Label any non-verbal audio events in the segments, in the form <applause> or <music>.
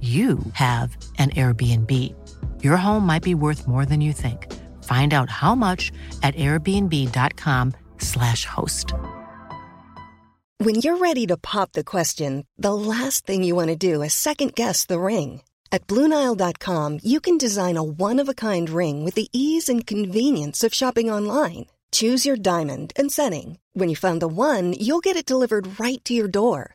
you have an Airbnb. Your home might be worth more than you think. Find out how much at airbnb.com/slash host. When you're ready to pop the question, the last thing you want to do is second guess the ring. At Bluenile.com, you can design a one of a kind ring with the ease and convenience of shopping online. Choose your diamond and setting. When you find the one, you'll get it delivered right to your door.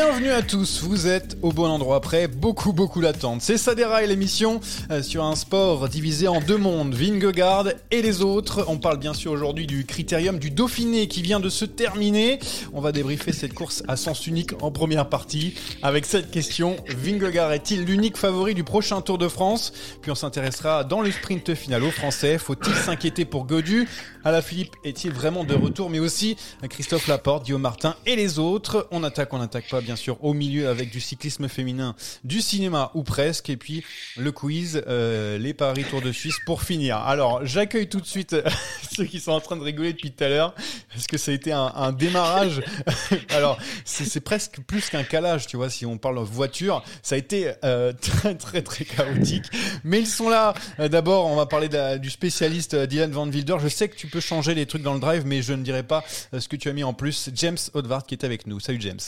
Bienvenue à tous, vous êtes au bon endroit après beaucoup beaucoup d'attente. C'est ça déraille l'émission euh, sur un sport divisé en deux mondes, Vingegaard et les autres. On parle bien sûr aujourd'hui du critérium du Dauphiné qui vient de se terminer. On va débriefer cette course à sens unique en première partie avec cette question Vingegaard est-il l'unique favori du prochain Tour de France? Puis on s'intéressera dans le sprint final aux Français. Faut-il s'inquiéter pour Godu? Alain Philippe est-il vraiment de retour? Mais aussi Christophe Laporte, Guillaume Martin et les autres. On attaque, on n'attaque pas bien sûr au milieu avec du cyclisme féminin, du cinéma ou presque, et puis le quiz, euh, les paris Tour de Suisse pour finir. Alors j'accueille tout de suite <laughs> ceux qui sont en train de rigoler depuis tout à l'heure, parce que ça a été un, démarrage. <laughs> Alors c'est presque plus qu'un calage, tu vois, si on parle voiture, ça a été euh, <laughs> très très très chaotique. Mais ils sont là. Euh, D'abord, on va parler du spécialiste Dylan Van Wilder. Je sais que tu peux changer les trucs dans le drive, mais je ne dirai pas ce que tu as mis en plus. James Odvart qui est avec nous. Salut James.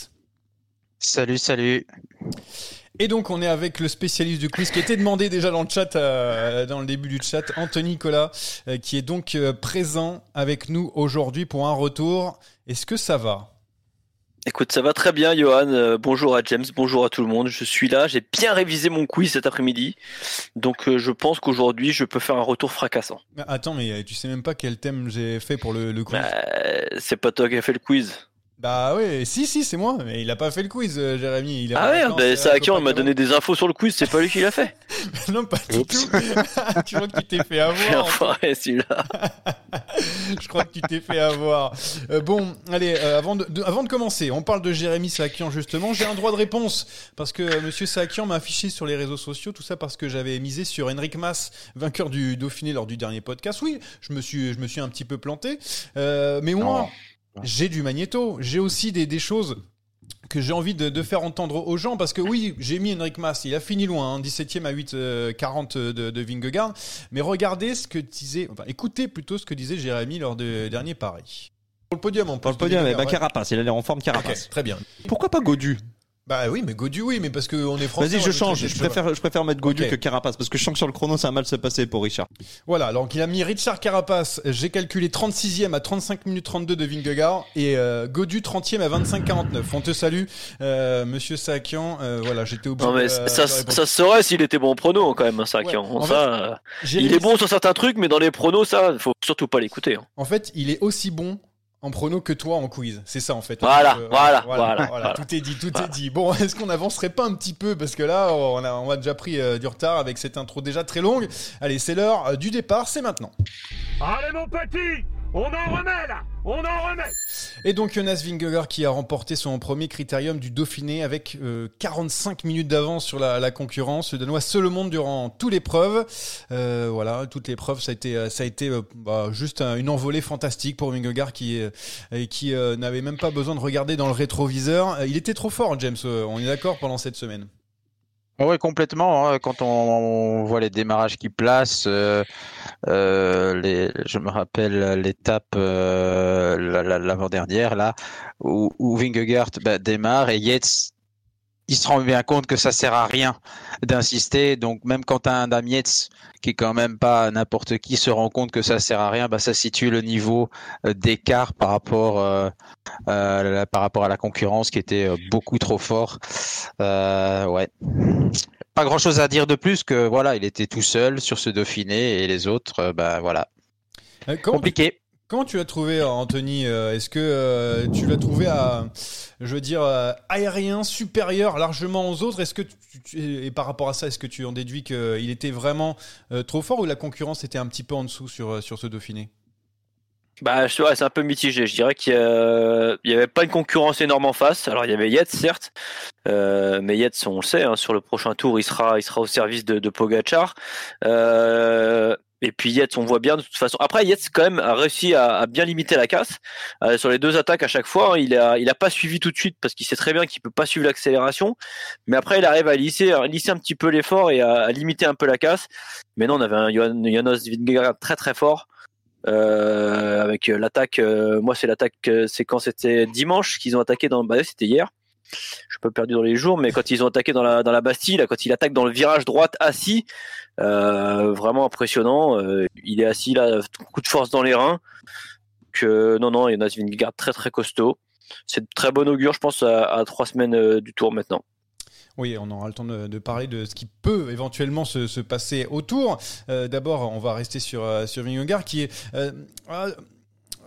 Salut, salut. Et donc on est avec le spécialiste du quiz qui était demandé déjà dans le chat, euh, dans le début du chat, Anthony Nicolas, euh, qui est donc euh, présent avec nous aujourd'hui pour un retour. Est-ce que ça va? Écoute, ça va très bien, Johan. Euh, bonjour à James, bonjour à tout le monde. Je suis là, j'ai bien révisé mon quiz cet après-midi. Donc euh, je pense qu'aujourd'hui, je peux faire un retour fracassant. Mais Attends, mais euh, tu sais même pas quel thème j'ai fait pour le, le quiz? Euh, c'est pas toi qui as fait le quiz. Bah oui, si, si, c'est moi, mais il a pas fait le quiz, euh, Jérémy. Il a Ah ouais, vacances, bah, c'est à qui on copain m'a donné des infos sur le quiz, c'est pas lui qui l'a fait. <laughs> non, pas du tout. <laughs> tu vois que tu t'es fait <laughs> avoir. Ouais, celui-là. Je crois que tu t'es fait avoir. Euh, bon, allez, euh, avant, de, de- avant de commencer, on parle de Jérémy Sakian justement. J'ai un droit de réponse parce que euh, Monsieur Sakian m'a affiché sur les réseaux sociaux tout ça parce que j'avais misé sur Henrik Mas, vainqueur du Dauphiné lors du dernier podcast. Oui, je me suis, je me suis un petit peu planté, Euh, mais moi, j'ai du magnéto. J'ai aussi des, des choses que j'ai envie de, de faire entendre aux gens parce que oui, j'ai mis Henrik Mas, il a fini loin, hein, 17e à 8 euh, 40 de, de Vingegaard, mais regardez ce que disait, enfin écoutez plutôt ce que disait Jérémy lors du dernier pari. Pour le podium, on Pour le podium, eh ben, Carapace, il a l'air en forme Carapace. très bien. Pourquoi pas Godu? Bah oui, mais Godu, oui, mais parce qu'on est français. Vas-y, on je a change. Je préfère, je préfère mettre Godu que Carapace parce que je sens que sur le chrono, ça va mal se passer pour Richard. Voilà, donc il a mis Richard Carapace, j'ai calculé 36e à 35 minutes 32 de Vingegaard et euh, Godu 30e à 25-49. On te salue, euh, monsieur Sakian. Euh, voilà, j'étais obligé Non mais de- ça, de ça, répondre. se saurait s'il était bon en prono quand même. Ouais, hein. en Ça, euh, il est bon sur certains trucs, mais dans les pronos, ça, faut surtout pas l'écouter. hein. En fait, il est aussi bon en prono que toi en quiz. C'est ça en fait. Voilà, Donc, euh, voilà, voilà, voilà. voilà. Tout est dit, tout Voilà. est dit. Bon, <laughs> est-ce qu'on avancerait pas un petit peu? Parce que là, on a, on a déjà pris euh, du retard avec cette intro déjà très longue. Allez, c'est l'heure euh, du départ, c'est maintenant. Allez mon petit On en remet là On en remet Et donc Jonas Vingegaard qui a remporté son premier critérium du Dauphiné avec euh, 45 minutes d'avance sur la, la concurrence. Le Danois seul au monde durant toute l'épreuve. Euh, voilà, toute l'épreuve, ça a été, ça a été euh, bah, juste un- une envolée fantastique pour Vingegaard qui, euh, qui euh, n'avait même pas besoin de regarder dans le rétroviseur. Euh, il était trop fort, James. euh, on est d'accord pendant cette semaine. Ah Ouais, complètement. hein. Quand on, voit les démarrages qui placent, euh, euh, je me rappelle l'étape euh, la- la- l'avant-dernière là, où, où bah, démarre et Yates, il se rend bien compte que ça sert à rien d'insister. Donc même quand un Yates, qui est quand même pas n'importe qui, se rend compte que ça sert à rien, bah, ça situe le niveau euh, d'écart par rapport euh, euh, par rapport à la concurrence qui était euh, beaucoup trop fort. Euh, ouais. Pas grand chose à dire de plus que voilà, il était tout seul sur ce Dauphiné et les autres, euh, bah voilà, compliqué. Comment tu l'as trouvé, Anthony Euh, Est-ce que euh, tu l'as trouvé à, je veux dire, euh, aérien supérieur largement aux autres? Est-ce que et par rapport à ça, est-ce que tu en déduis qu'il était vraiment euh, trop fort ou la concurrence était un petit peu en dessous sur, euh, sur ce Dauphiné? Bah, c'est un peu mitigé. Je dirais qu'il y, a- il y avait pas une concurrence énorme en face. Alors, il y avait Yates, certes, euh, mais Yates, on le sait, hein, sur le prochain tour, il sera, il sera au service de, de Pogacar. Euh, et puis Yates, on voit bien de toute façon. Après, Yates quand même a réussi à, à bien limiter la casse Euh, sur les deux attaques à chaque fois. hein, il a, il a pas suivi tout de suite parce qu'il sait très bien qu'il peut pas suivre l'accélération. Mais après, il arrive à lisser, à lisser un petit peu l'effort et à, à limiter un peu la casse. Mais non, on avait un Jonas Vingegaard très très fort. Euh, avec l'attaque, euh, moi c'est l'attaque, euh, c'est quand c'était dimanche qu'ils ont attaqué dans, bah c'était hier. Je suis pas perdu dans les jours, mais quand ils ont attaqué dans la dans la Bastille, quand il attaque dans le virage droite assis, euh, vraiment impressionnant. Euh, il est assis là, coup de force dans les reins. Que non non, Jonas Vingegaard très très costaud. C'est de très bon augure, je pense, à, trois semaines euh, du tour maintenant. Oui, on aura le temps de, parler de ce qui peut éventuellement se, se passer autour. Euh, D'abord, on va rester sur, sur Vingegaard qui est...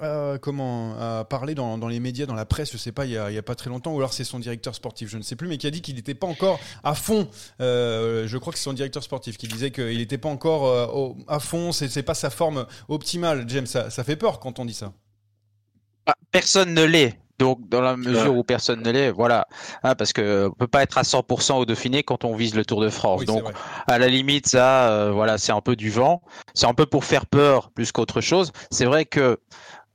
euh, euh, comment a parlé dans, dans les médias, dans la presse, je sais pas, il y a, il y a pas très longtemps, ou alors c'est son directeur sportif, je ne sais plus, mais qui a dit qu'il n'était pas encore à fond. Euh, je crois que c'est son directeur sportif qui disait qu'il n'était pas encore euh, au- à fond. C'est c'est pas sa forme optimale. James, ça, ça fait peur quand on dit ça. Ah, personne ne l'est. Donc, dans la mesure où personne ne l'est, voilà, Hein, parce que on peut pas être à 100% au Dauphiné quand on vise le Tour de France. Oui, Donc, à la limite, ça, euh, voilà, c'est un peu du vent. C'est un peu pour faire peur plus qu'autre chose. C'est vrai que,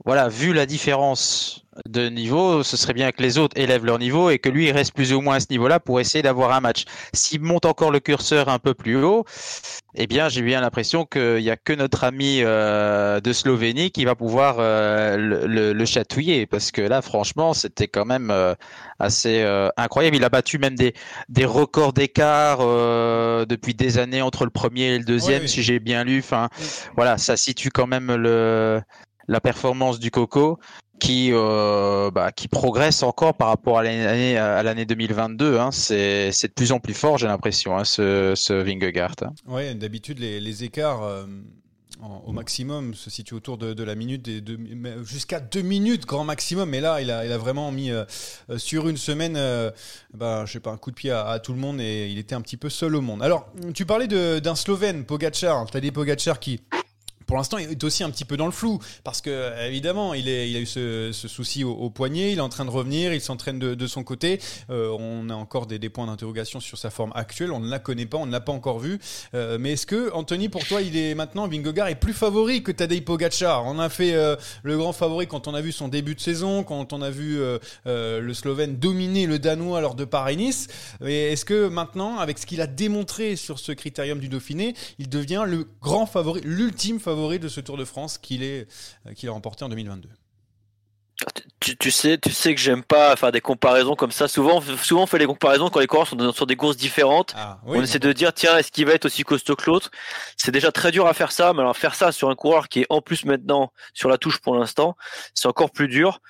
voilà, vu la différence de niveau, ce serait bien que les autres élèvent leur niveau et que lui il reste plus ou moins à ce niveau-là pour essayer d'avoir un match. S'il monte encore le curseur un peu plus haut, eh bien, j'ai bien l'impression qu'il n'y a que notre ami euh, de Slovénie qui va pouvoir euh, le, le- le chatouiller parce que là, franchement, c'était quand même euh, assez euh, incroyable. Il a battu même des, des records d'écart euh, depuis des années entre le premier et le deuxième, oui. si j'ai bien lu. Enfin, voilà, ça situe quand même le, la performance du Coco qui, euh, bah, qui progresse encore par rapport à l'année à l'année 2022. Hein. C'est de plus en plus fort, j'ai l'impression, hein, ce, ce Vingegaard. hein. Ouais, d'habitude les, les écarts euh, au maximum se situent autour de, de la minute, jusqu'à deux minutes grand maximum. Mais là, il a, il a vraiment mis euh, sur une semaine, bah, je sais pas, un coup de pied à, à tout le monde et il était un petit peu seul au monde. Alors, tu parlais d'un Slovène, Pogacar. T'as des Pogacar qui pour l'instant, il est aussi un petit peu dans le flou parce que évidemment, il, est, il a eu ce, ce souci au, au poignet, il est en train de revenir, il s'entraîne de, de son côté. Euh, on a encore des, des points d'interrogation sur sa forme actuelle, on ne la connaît pas, on ne l'a pas encore vu. Euh, mais est-ce que Anthony, pour toi, il est maintenant Vingegaard est plus favori que Tadej Pogacar? On a fait euh, le grand favori quand on a vu son début de saison, quand on a vu euh, euh, le Slovène dominer le Danois lors de Paris-Nice. Et est-ce que maintenant, avec ce qu'il a démontré sur ce critérium du Dauphiné, il devient le grand favori, l'ultime favori de ce Tour de France qu'il est, euh, qu'il a remporté en 2022 Tu, tu sais, tu sais que j'aime pas faire des comparaisons comme ça. Souvent, souvent on fait des comparaisons quand les coureurs sont sur des courses différentes. Ah, on essaie de dire tiens est-ce qu'il va être aussi costaud que l'autre? C'est déjà très dur à faire ça mais alors faire ça sur un coureur qui est en plus maintenant sur la touche pour l'instant c'est encore plus dur.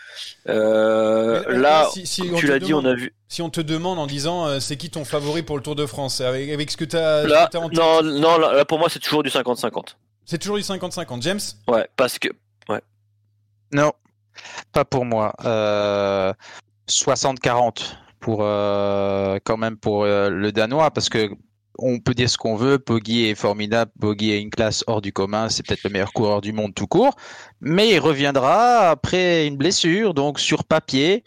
Euh, Mais, là si- si tu l'as dit on a vu Si on te demande en disant euh, c'est qui ton favori pour le Tour de France, avec, avec ce que tu as, là en tête, non non là, là, pour moi c'est toujours du 50-50 c'est toujours du 50-50. James ouais parce que Non, pas pour moi. Euh, 60-40 pour euh, quand même pour euh, le Danois parce que on peut dire ce qu'on veut. Poggi est formidable. Poggi est une classe hors du commun. C'est peut-être le meilleur coureur du monde tout court. Mais il reviendra après une blessure. Donc, sur papier,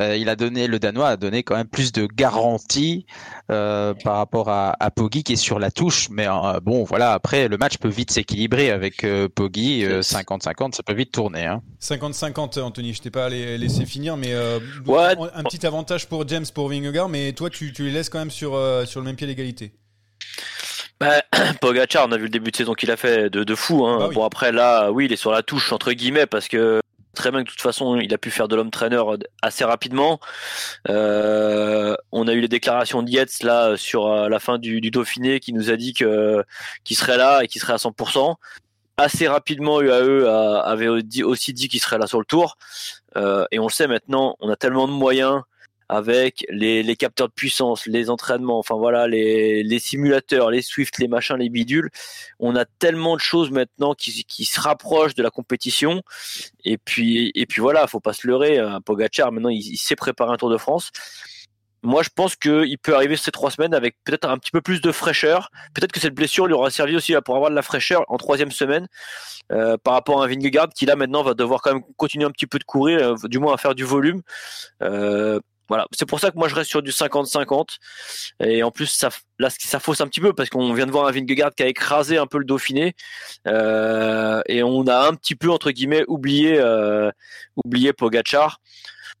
euh, il a donné, le Danois a donné quand même plus de garanties euh, par rapport à, à Poggi qui est sur la touche. Mais euh, bon, voilà, après, le match peut vite s'équilibrer avec euh, Poggi. euh, 50-50, ça peut vite tourner. Hein. 50-50, Anthony, je t'ai pas allé- laissé finir, mais euh, donc, Ouais. un petit avantage pour James, pour Vingegaard, mais toi, tu, tu les laisses quand même sur, euh, sur le même pied d'égalité. Bah, <clears throat> Pogacar, on a vu le début de saison qu'il a fait de, de fou. Hein. Bah oui. Bon après là, oui, il est sur la touche entre guillemets parce que très bien que de toute façon il a pu faire de l'homme trainer assez rapidement. Euh, on a eu les déclarations Yates là sur euh, la fin du, du Dauphiné qui nous a dit que qu'il serait là et qu'il serait à 100%. Assez rapidement, UAE avait aussi dit qu'il serait là sur le tour. Euh, et on le sait maintenant, on a tellement de moyens avec les, les capteurs de puissance, les entraînements, enfin voilà, les, les simulateurs, les Swift, les machins, les bidules. On a tellement de choses maintenant qui, qui se rapprochent de la compétition. Et puis, et puis voilà, faut pas se leurrer. hein, Pogacar, maintenant, il, il sait préparer un Tour de France. Moi, je pense qu'il peut arriver ces trois semaines avec peut-être un petit peu plus de fraîcheur. Peut-être que cette blessure lui aura servi aussi pour avoir de la fraîcheur en troisième semaine euh, par rapport à un Vingegaard qui là maintenant va devoir quand même continuer un petit peu de courir, euh, du moins à faire du volume. Euh, voilà, c'est pour ça que moi je reste sur du 50-50. Et en plus, ça, là, ça fausse un petit peu parce qu'on vient de voir un Vingegaard qui a écrasé un peu le Dauphiné. Euh, et on a un petit peu, entre guillemets, oublié, euh, oublié Pogachar.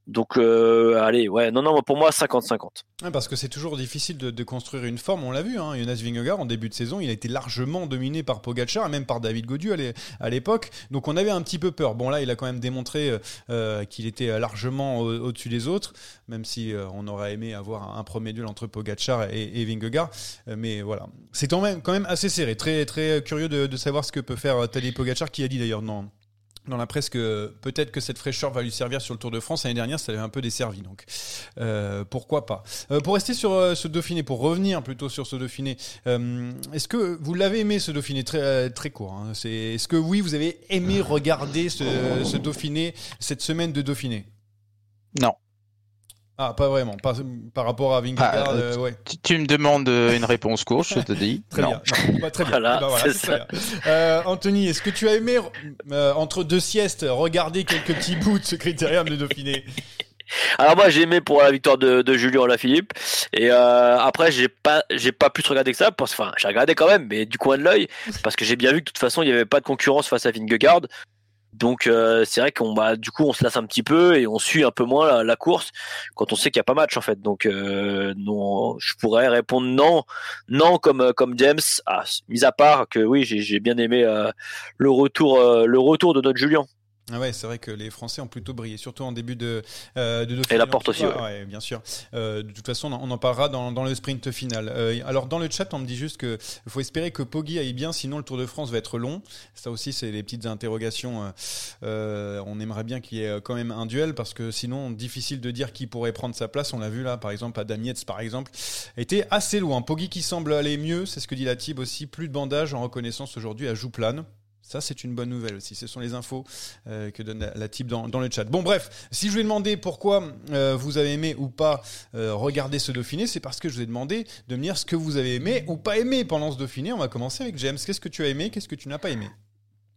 Donc, euh, allez, ouais, non, non, pour moi, 50-50. Ouais, parce que c'est toujours difficile de, construire une forme, on l'a vu, hein, Jonas Vingegaard en début de saison, il a été largement dominé par Pogacar et même par David Godieu à l'é- à l'époque, donc on avait un petit peu peur. Bon là, il a quand même démontré euh, euh, qu'il était largement au- au-dessus des autres, même si on aurait aimé avoir un, premier duel entre Pogacar et, Vingegaard, mais voilà. C'est quand même, quand même assez serré, très, très curieux de, savoir ce que peut faire Tadej Pogacar, qui a dit d'ailleurs non dans la presse que peut-être que cette fraîcheur va lui servir sur le Tour de France. L'année dernière, ça l'avait un peu desservi, donc euh, pourquoi pas. Euh, pour rester sur euh, ce Dauphiné, pour revenir plutôt sur ce Dauphiné, est-ce que vous l'avez aimé ce Dauphiné? Très très court hein C'est est-ce que oui, vous avez aimé regarder ce Dauphiné cette semaine de Dauphiné? Non. Ah, pas vraiment. Pas, par rapport à Vingegaard, Ah, euh, ouais. Tu, tu me demandes euh, une réponse courte, je te dis. <laughs> Très non. bien. Non, pas très bien. Voilà, Eh ben voilà, c'est c'est très bien. Euh, Anthony, est-ce que tu as aimé, euh, entre deux siestes, regarder quelques petits bouts de ce critérium de Dauphiné? <laughs> Alors moi j'ai aimé pour la victoire de, de Julien Lafilippe et euh, après j'ai pas j'ai pas plus regardé que ça parce enfin j'ai regardé quand même mais du coin de l'œil parce que j'ai bien vu que de toute façon il y avait pas de concurrence face à Vingegaard donc euh, c'est vrai qu'on bah du coup on se lasse un petit peu et on suit un peu moins la, course quand on sait qu'il y a pas match en fait. Donc euh, non je pourrais répondre non. Non comme euh, comme James ah, mis à part que oui j'ai j'ai bien aimé euh, le retour le retour de notre Julien Ah ouais, c'est vrai que les Français ont plutôt brillé, surtout en début de, euh, de. Et la porte aussi, Ah, ouais, bien sûr. Euh, de toute façon, on en- parlera dans, dans le sprint final. Euh, alors, dans le chat, on me dit juste que il faut espérer que Poggi aille bien, sinon le Tour de France va être long. Ça aussi, c'est les petites interrogations. euh, euh, on aimerait bien qu'il y ait quand même un duel, parce que sinon, difficile de dire qui pourrait prendre sa place. On l'a vu là, par exemple, Adam Yates, par exemple, était assez loin. Poggi qui semble aller mieux, c'est ce que dit la Tib aussi. Plus de bandage en reconnaissance aujourd'hui à Jouplane. Ça, c'est une bonne nouvelle aussi. Ce sont les infos euh, que donne la, la type dans, dans le chat. Bon, bref, si je vous ai demandé pourquoi euh, vous avez aimé ou pas euh, regarder ce Dauphiné, c'est parce que je vous ai demandé de me dire ce que vous avez aimé ou pas aimé pendant ce Dauphiné. On va commencer avec James. Qu'est-ce que tu as aimé Qu'est-ce que tu n'as pas aimé?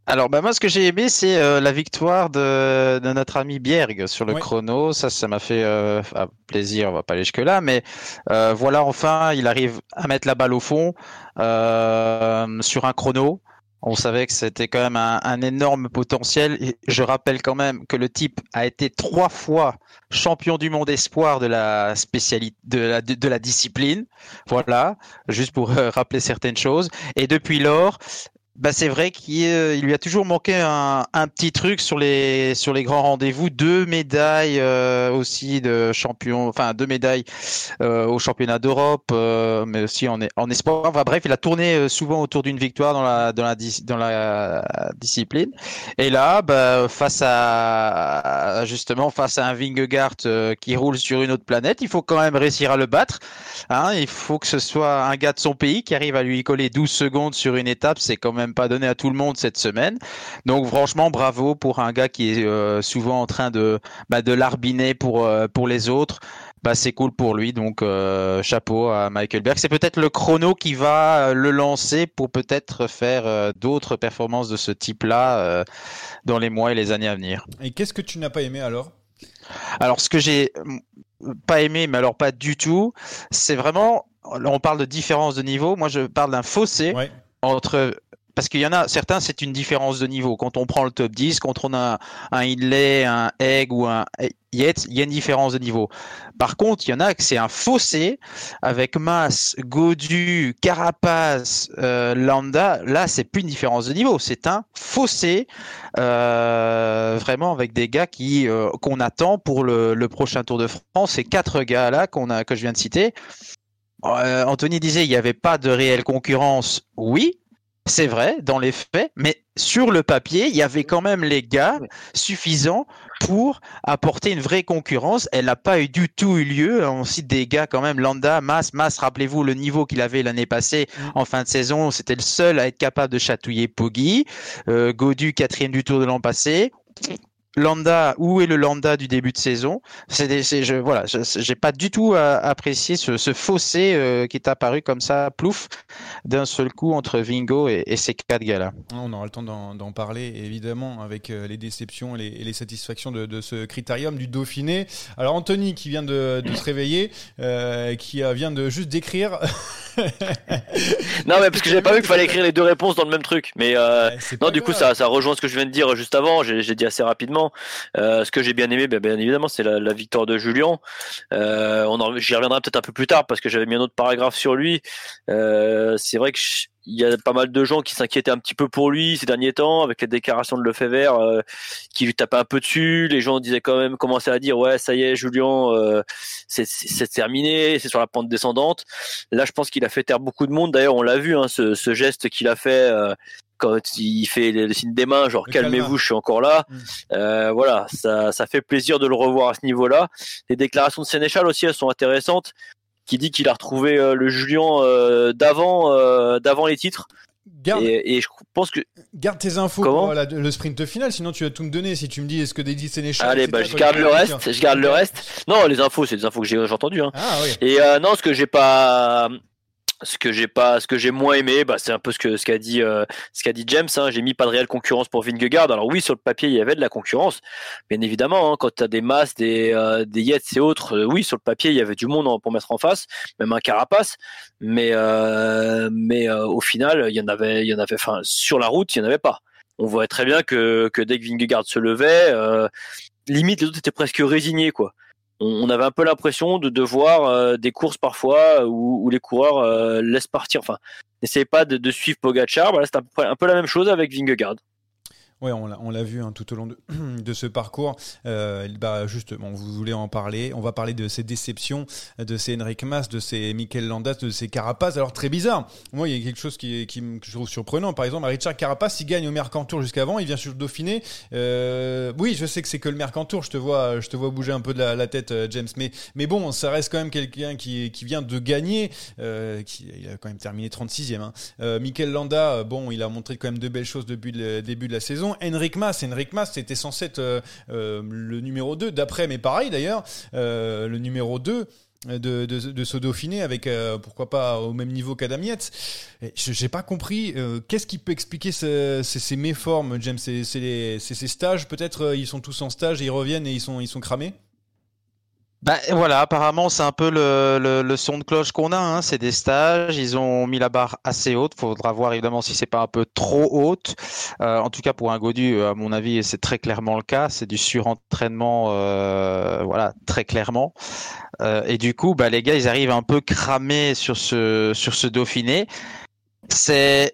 Alors, bah, moi, ce que j'ai aimé, c'est euh, la victoire de, de notre ami Bierg sur le chrono. Ça, ça m'a fait euh, ah, plaisir. On va pas aller jusque-là, mais euh, voilà, enfin, il arrive à mettre la balle au fond sur un chrono. On savait que c'était quand même un, énorme potentiel. Et je rappelle quand même que le type a été trois fois champion du monde espoir de la spécialité de la, de la discipline. Voilà, juste pour euh, rappeler certaines choses. Et depuis lors, bah c'est vrai qu'il euh, lui a toujours manqué un, petit truc sur les sur les grands rendez-vous, deux médailles euh, aussi de champion, enfin deux médailles euh, au championnat d'Europe, euh, mais aussi en, espoir. Enfin bref, il a tourné souvent autour d'une victoire dans la discipline. Et là, bah, face à justement face à un Vingegaard qui roule sur une autre planète, il faut quand même réussir à le battre. Hein, il faut que ce soit un gars de son pays qui arrive à lui coller 12 secondes sur une étape. C'est quand même pas donné à tout le monde cette semaine. Donc franchement, bravo pour un gars qui est euh, souvent en train de, bah, de larbiner pour, euh, pour les autres. bah c'est cool pour lui. Donc euh, chapeau à Michael Berg. C'est peut-être le chrono qui va le lancer pour peut-être faire d'autres performances de ce type-là dans les mois et les années à venir. Et qu'est-ce que tu n'as pas aimé alors? Alors ce que j'ai pas aimé, mais alors pas du tout, c'est vraiment. on parle de différence de niveau. Moi, je parle d'un fossé Ouais. entre parce qu'il y en a certains, c'est une différence de niveau. Quand on prend le top 10, quand on a un Hindley, un Egg ou un Yates, il y a une différence de niveau. Par contre, il y en a que c'est un fossé avec Mass, Godu, Carapace, euh, Lambda. Là, c'est plus une différence de niveau, c'est un fossé euh, vraiment avec des gars qui euh, qu'on attend pour le, le prochain Tour de France. Ces quatre gars là qu'on que je viens de citer. Anthony disait il n'y avait pas de réelle concurrence. Oui, c'est vrai dans les faits, mais sur le papier, il y avait quand même les gars suffisants pour apporter une vraie concurrence. Elle n'a pas eu du tout eu lieu. On cite des gars quand même, Landa, Mas, Mas, rappelez-vous le niveau qu'il avait l'année passée en fin de saison. C'était le seul à être capable de chatouiller Poggi. Euh, Godu, quatrième du tour de l'an passé. Landa, où est le Landa du début de saison? C'est je, voilà, j'ai pas du tout euh, apprécié ce, ce fossé euh, qui est apparu comme ça, plouf, d'un seul coup entre Vingo et, et ces quatre gars-là. On aura le temps d'en parler, évidemment, avec euh, les déceptions et les, et les satisfactions de, de ce critérium du Dauphiné. Alors, Anthony, qui vient de, de se réveiller, euh, qui vient de juste d'écrire. <laughs> Non, mais parce que j'avais pas vu qu'il fallait écrire les deux réponses dans le même truc. Mais euh, Ouais, non, du coup, ça, ça rejoint ce que je viens de dire juste avant. J'ai j'ai dit assez rapidement. Euh, ce que j'ai bien aimé, ben, bien évidemment, c'est la, la victoire de Julien. Euh, on J'y reviendrai peut-être un peu plus tard parce que j'avais mis un autre paragraphe sur lui. Euh, c'est vrai que il y a pas mal de gens qui s'inquiétaient un petit peu pour lui ces derniers temps avec les déclarations de Lefebvre euh, qui lui tapaient un peu dessus. Les gens disaient quand même, commençaient à dire ouais, ça y est, Julien, euh, c'est terminé, c'est sur la pente descendante. Là, je pense qu'il a fait taire beaucoup de monde. D'ailleurs, on l'a vu, hein, ce, geste qu'il a fait quand il fait le signe des mains, genre calmez-vous, je suis encore là. Mm. Euh, voilà, ça, ça fait plaisir de le revoir à ce niveau-là. Les déclarations de Sénéchal aussi, elles sont intéressantes. Qui dit qu'il a retrouvé euh, le Julien euh, d'avant, d'avant les titres. Garde, Et, et je pense que garde tes infos Comment pour la- le sprint final, sinon tu vas tout me donner. Si tu me dis est-ce que Daisy Sénéchal. allez, bah, je garde le reste. Je garde le reste. Non, les infos, c'est des infos que j'ai entendues. Hein. Ah oui. Et non, ce que j'ai pas, ce que j'ai pas, ce que j'ai moins aimé, bah, c'est un peu ce que ce qu'a dit, euh, ce qu'a dit James. Hein. J'ai mis pas de réelle concurrence pour Vingegaard. Alors oui, sur le papier, il y avait de la concurrence, bien évidemment. Hein, quand tu as des masses, des euh, des Yates et autres, euh, oui, sur le papier, il y avait du monde pour mettre en face, même un Carapace. Mais euh, mais au final, il y en avait, il y en avait. Enfin, sur la route, il y en avait pas. On voit très bien que que dès que Vingegaard se levait, limite les autres étaient presque résignés, quoi on avait un peu l'impression de, de voir euh, des courses parfois où, où les coureurs euh, laissent partir, enfin, n'essayent pas de, suivre Pogacar. Voilà, c'est un peu, un peu la même chose avec Vingegaard. Ouais, on l'a, vu hein, tout au long de, <clears throat> ce parcours. Euh, bah, justement, vous voulez en parler. On va parler de ces déceptions, de ces Enric Mas, de ces Mikel Landas, de ces Carapace. Alors, très bizarre. Moi, il y a quelque chose qui, qui que je trouve surprenant. Par exemple, Richard Carapace, il gagne au Mercantour jusqu'avant. Il vient sur le Dauphiné. Euh, oui, je sais que c'est que le Mercantour. Je te vois, je te vois bouger un peu de la, tête, euh, James. Mais, mais bon, ça reste quand même quelqu'un qui, vient de gagner. Qui, il a quand même terminé 36e. Hein. Mikel Landa, bon, il a montré quand même de belles choses depuis le début de la saison. Henrik Mas, Mas, c'était censé être euh, euh, le numéro 2, d'après, mais pareil d'ailleurs, euh, le numéro 2 de, ce Dauphiné avec pourquoi pas au même niveau qu'Adam Je j'ai pas compris qu'est-ce qui peut expliquer ce- ces, méformes, James? C'est ces stages, peut-être ils sont tous en stage et ils reviennent et ils sont ils sont cramés? Bah voilà, apparemment c'est un peu le, le, son de cloche qu'on a, hein. c'est des stages, ils ont mis la barre assez haute, faudra voir évidemment si c'est pas un peu trop haute. Euh, en tout cas pour un Godu, à mon avis c'est très clairement le cas, c'est du surentraînement, euh, voilà très clairement. Euh, et du coup, bah les gars ils arrivent un peu cramés sur ce sur ce Dauphiné. C'est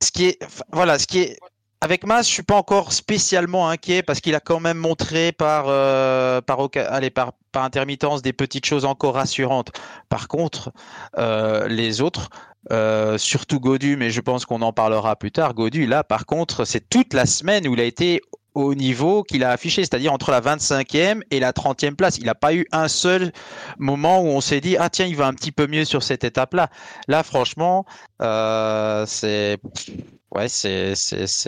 ce qui est, voilà, ce qui est avec Mas, je suis pas encore spécialement inquiet parce qu'il a quand même montré par euh, par, allez, par par intermittence des petites choses encore rassurantes. Par contre, euh, les autres, euh, surtout Godu, mais je pense qu'on en parlera plus tard. Godu, là, par contre, c'est toute la semaine où il a été au niveau qu'il a affiché, c'est-à-dire entre la 25e et la 30e place. Il n'a pas eu un seul moment où on s'est dit ah tiens il va un petit peu mieux sur cette étape-là. Là franchement c'est ouais c'est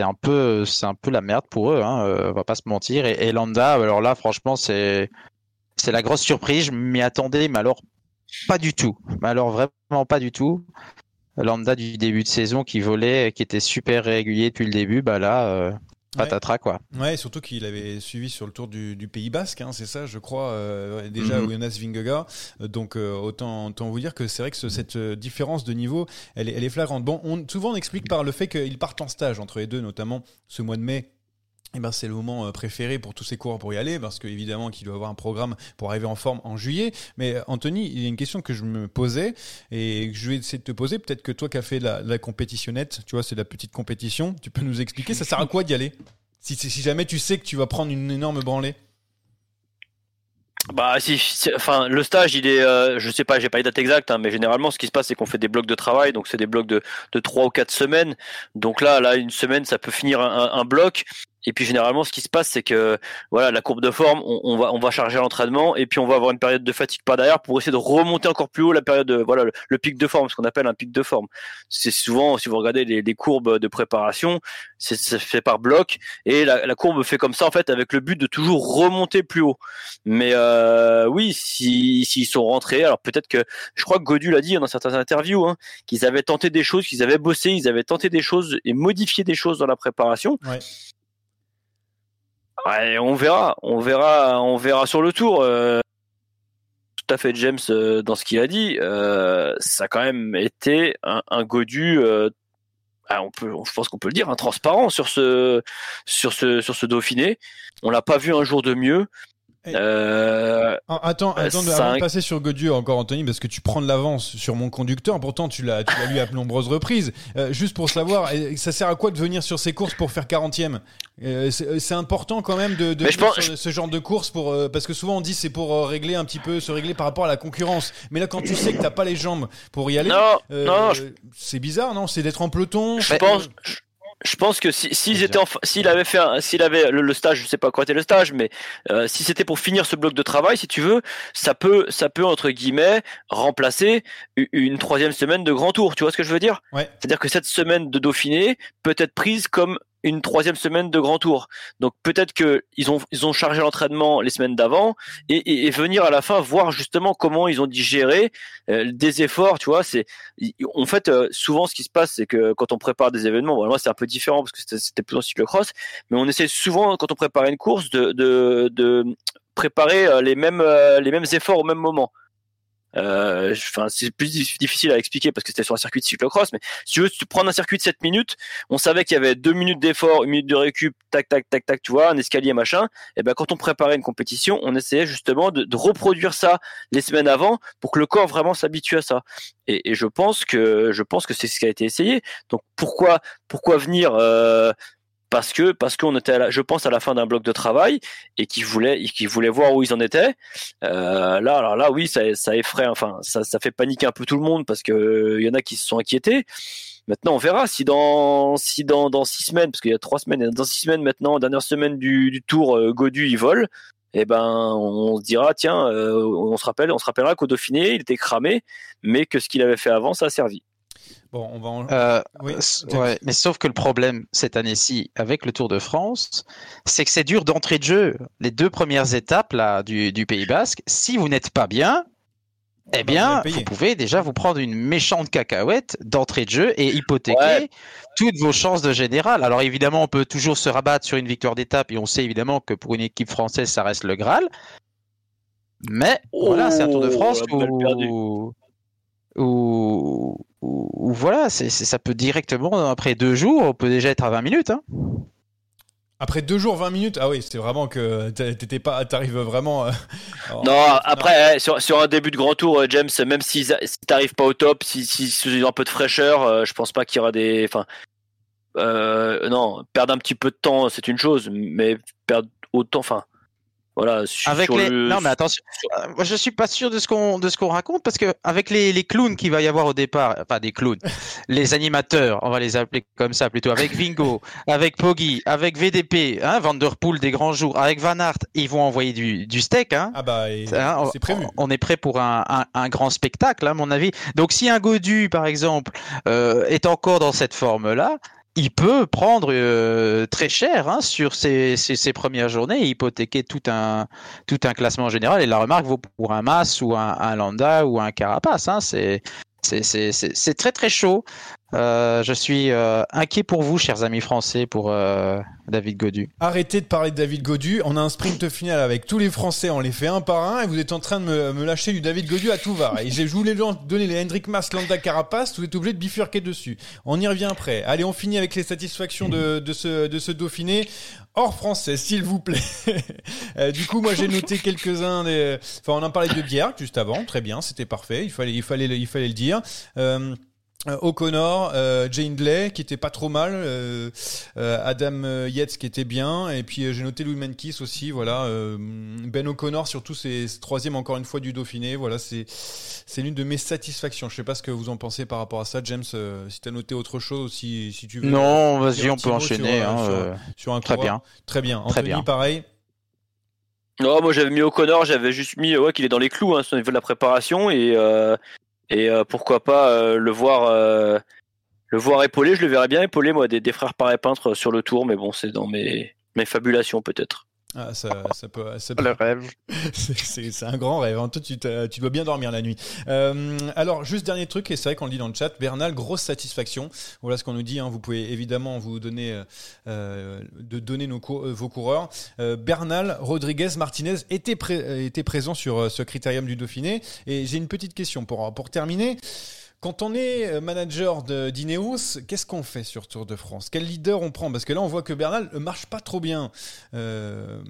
un peu c'est un peu la merde pour eux hein, euh, on va pas se mentir et, et Landa alors là franchement c'est c'est la grosse surprise. Je m'y attendais, mais alors pas du tout. Mais alors vraiment pas du tout. Lambda du début de saison qui volait, qui était super régulier depuis le début, bah là, euh, patatras quoi. Ouais, surtout qu'il avait suivi sur le tour du, du Pays Basque, hein, c'est ça, je crois, euh, déjà Mhm. Jonas Vingegaard. Euh, Donc euh, autant, autant vous dire que c'est vrai que ce- cette différence de niveau, elle est, elle est flagrante. Bon, on, souvent on explique par le fait qu'ils partent en stage entre les deux, notamment ce mois de mai. Eh ben, c'est le moment euh, préféré pour tous ces coureurs pour y aller, parce qu'évidemment qu'il doit avoir un programme pour arriver en forme en juillet. Mais euh, Anthony, il y a une question que je me posais et que je vais essayer de te poser. Peut-être que toi qui as fait la, compétitionnette, tu vois, c'est la petite compétition, tu peux nous expliquer, ça sert à quoi d'y aller? Si, jamais tu sais que tu vas prendre une énorme branlée Bah si, enfin le stage il est, euh, je sais pas, j'ai pas les dates exactes, hein, mais généralement ce qui se passe c'est qu'on fait des blocs de travail, donc c'est des blocs de de trois ou quatre semaines. Donc là, là une semaine ça peut finir un bloc. Et puis généralement ce qui se passe c'est que voilà la courbe de forme, on, va on va charger l'entraînement et puis on va avoir une période de fatigue par derrière pour essayer de remonter encore plus haut la période de voilà le, pic de forme, ce qu'on appelle un pic de forme. C'est souvent si vous regardez les, les courbes de préparation, c'est fait par bloc et la, la courbe fait comme ça en fait avec le but de toujours remonter plus haut. Mais euh, oui, si s'ils sont rentrés, alors peut-être que je crois que Godu l'a dit dans certaines interviews, hein, qu'ils avaient tenté des choses, qu'ils avaient bossé, ils avaient tenté des choses et modifié des choses dans la préparation. On verra, on verra, on verra sur le tour. euh, tout à fait James euh, dans ce qu'il a dit. euh, ça a quand même été un, un Godu. euh, ah, on peut, je pense qu'on peut le dire, un transparent sur ce, sur ce, sur ce Dauphiné. On l'a pas vu un jour de mieux. Euh, Ah, Attends, Euh, attends de- cinq. avant de passer sur Godieu encore Anthony, parce que tu prends de l'avance sur mon conducteur. Pourtant, tu l'as, lu à nombreuses reprises. Euh, juste pour savoir, ça sert à quoi de venir sur ces courses pour faire 40e Euh, c'est, important quand même de, de Mais je venir pense- sur ce genre de course pour, parce que souvent on dit c'est pour régler un petit peu, se régler par rapport à la concurrence. Mais là, quand tu sais que t'as pas les jambes pour y aller, non, non, je- c'est bizarre, non? C'est d'être en peloton. Je pense, je, je pense que si, s'ils étaient en, s'il avait fait, un- s'il avait le, le stage, je sais pas quoi était le stage, mais euh, si c'était pour finir ce bloc de travail, si tu veux, ça peut, ça peut entre guillemets remplacer une troisième semaine de grand tour. Tu vois ce que je veux dire? Ouais. C'est-à-dire que cette semaine de Dauphiné peut être prise comme une troisième semaine de grand tour. Donc peut-être que ils ont ils ont chargé l'entraînement les semaines d'avant et, venir à la fin voir justement comment ils ont digéré euh, des efforts. Tu vois, c'est en fait euh, souvent ce qui se passe c'est que quand on prépare des événements, bon, moi c'est un peu différent parce que c'était- plus en cyclocross, mais on essaie souvent quand on prépare une course de de, de préparer euh, les mêmes les mêmes efforts au même moment. Euh, c'est plus dif- difficile à expliquer parce que c'était sur un circuit de cyclocross, mais si tu veux, si tu prends un circuit de 7 minutes, on savait qu'il y avait deux minutes d'effort, une minute de récup, tac, tac, tac, tac, tu vois, un escalier, machin. Et ben, quand on préparait une compétition, on essayait justement de, de reproduire ça les semaines avant pour que le corps vraiment s'habitue à ça. Et, et je pense que, je pense que c'est ce qui a été essayé. Donc, pourquoi, pourquoi venir, euh, parce que parce qu'on était à la, je pense à la fin d'un bloc de travail et qui voulait qui voulait voir où ils en étaient euh, là alors là oui ça effraie enfin ça ça fait paniquer un peu tout le monde parce que il y en a qui se sont inquiétés Maintenant, on verra si dans si dans dans six semaines, parce qu'il y a trois semaines, dans six semaines maintenant, dernière semaine du, tour, euh, Godu il vole. Et ben, on se dira tiens, euh, on se rappelle, on se rappellera qu'au Dauphiné, il était cramé, mais que ce qu'il avait fait avant, ça a servi. Bon, on va. En... Euh, Oui, ouais, mais sauf que le problème cette année-ci avec le Tour de France, c'est que c'est dur d'entrée de jeu. Les deux premières étapes là du, du Pays Basque, si vous n'êtes pas bien, eh bah, vous bien, vous pouvez déjà vous prendre une méchante cacahuète d'entrée de jeu et hypothéquer Ouais. toutes vos chances de général. Alors évidemment, on peut toujours se rabattre sur une victoire d'étape et on sait évidemment que pour une équipe française, ça reste le Graal. Mais voilà, c'est un Tour de Oh, France où, où voilà, c'est, c'est- ça peut directement, après deux jours, on peut déjà être à 20 minutes. Hein. Après deux jours, 20 minutes, ah oui, c'est vraiment que t'étais pas, t'arrives vraiment. euh, <laughs> Non, après, eh, sur, sur un début de grand tour, euh, James, même si, si t'arrives pas au top, si, si, si ils ont un peu de fraîcheur, euh, je pense pas qu'il y aura des. Enfin, euh, non, perdre un petit peu de temps, c'est une chose, mais perdre autant, enfin, voilà. Avec sur les... le- Non, mais attention, euh, moi, je suis pas sûr de ce qu'on de ce qu'on raconte parce que avec les, les clowns qu'il va y avoir au départ, enfin des clowns, <laughs> les animateurs, on va les appeler comme ça plutôt, avec Vingo, avec Poggi, avec VDP, hein, Vanderpool des grands jours, avec Van Aert, ils vont envoyer du, du steak, hein. Ah bah, et- Hein, on- c'est prévu. On est prêt pour un, un- un grand spectacle, à mon avis. Donc, si un Godu, par exemple, euh, est encore dans cette forme-là, il peut prendre euh, très cher hein, sur ses, ses, ses, premières journées hypothéquer tout un, tout un classement général. Et la remarque vaut pour un Mas ou un, un Landa ou un Carapace. Hein, c'est c'est très très chaud. Euh, je suis euh, inquiet pour vous, chers amis français, pour euh, David Godu. Arrêtez de parler de David Godu. On a un sprint final avec tous les Français. On les fait un par un et vous êtes en train de me, lâcher du David Godu à tout va. Et je voulais donner les Hendrik Mas, Landa, Carapace. Vous êtes obligé de bifurquer dessus. On y revient après. Allez, on finit avec les satisfactions de, ce, Dauphiné. Hors français, s'il vous plaît. <laughs> Du coup, moi, j'ai noté quelques-uns des. Enfin, on en parlait de Bjerg juste avant. Très bien, c'était parfait. Il fallait, il fallait, il fallait le dire. O'Connor, euh, Jane qui était pas trop mal, euh, euh Adam Yates qui était bien, et puis j'ai noté Louis Menkis aussi, voilà. ben O'Connor surtout c'est troisième encore une fois du Dauphiné, voilà c'est c'est l'une de mes satisfactions. Je sais pas ce que vous en pensez par rapport à ça, James. si tu as noté autre chose, si si tu veux. Non, vas-y, on peut enchaîner. Sur, hein, sur, sur, un très bien, très bien. Très Anthony, bien. pareil. Non, moi j'avais mis O'Connor, j'avais juste mis ouais, qu'il est dans les clous hein, au niveau de la préparation et euh, et euh, pourquoi pas euh, le voir euh, le voir épaulé je le verrais bien épaulé moi des, des frères pareil peintres sur le tour mais bon c'est dans mes mes fabulations peut-être ah, ça, ça peut, ça peut... Le rêve. <laughs> c'est un grand rêve. Hein. Toi, tu, tu, dois bien dormir la nuit. Euh, alors, juste dernier truc, et c'est vrai qu'on le dit dans le chat, Bernal, grosse satisfaction. Voilà ce qu'on nous dit. Hein. Vous pouvez évidemment vous donner, euh, de donner nos cou vos coureurs. Euh, Bernal, Rodriguez, Martinez étaient, pré étaient présents sur ce critérium du Dauphiné. Et j'ai une petite question pour, pour terminer. Quand on est manager d'Ineos, qu'est-ce qu'on fait sur Tour de France? Quel leader on prend? Parce que là, on voit que Bernal marche pas trop bien, euh,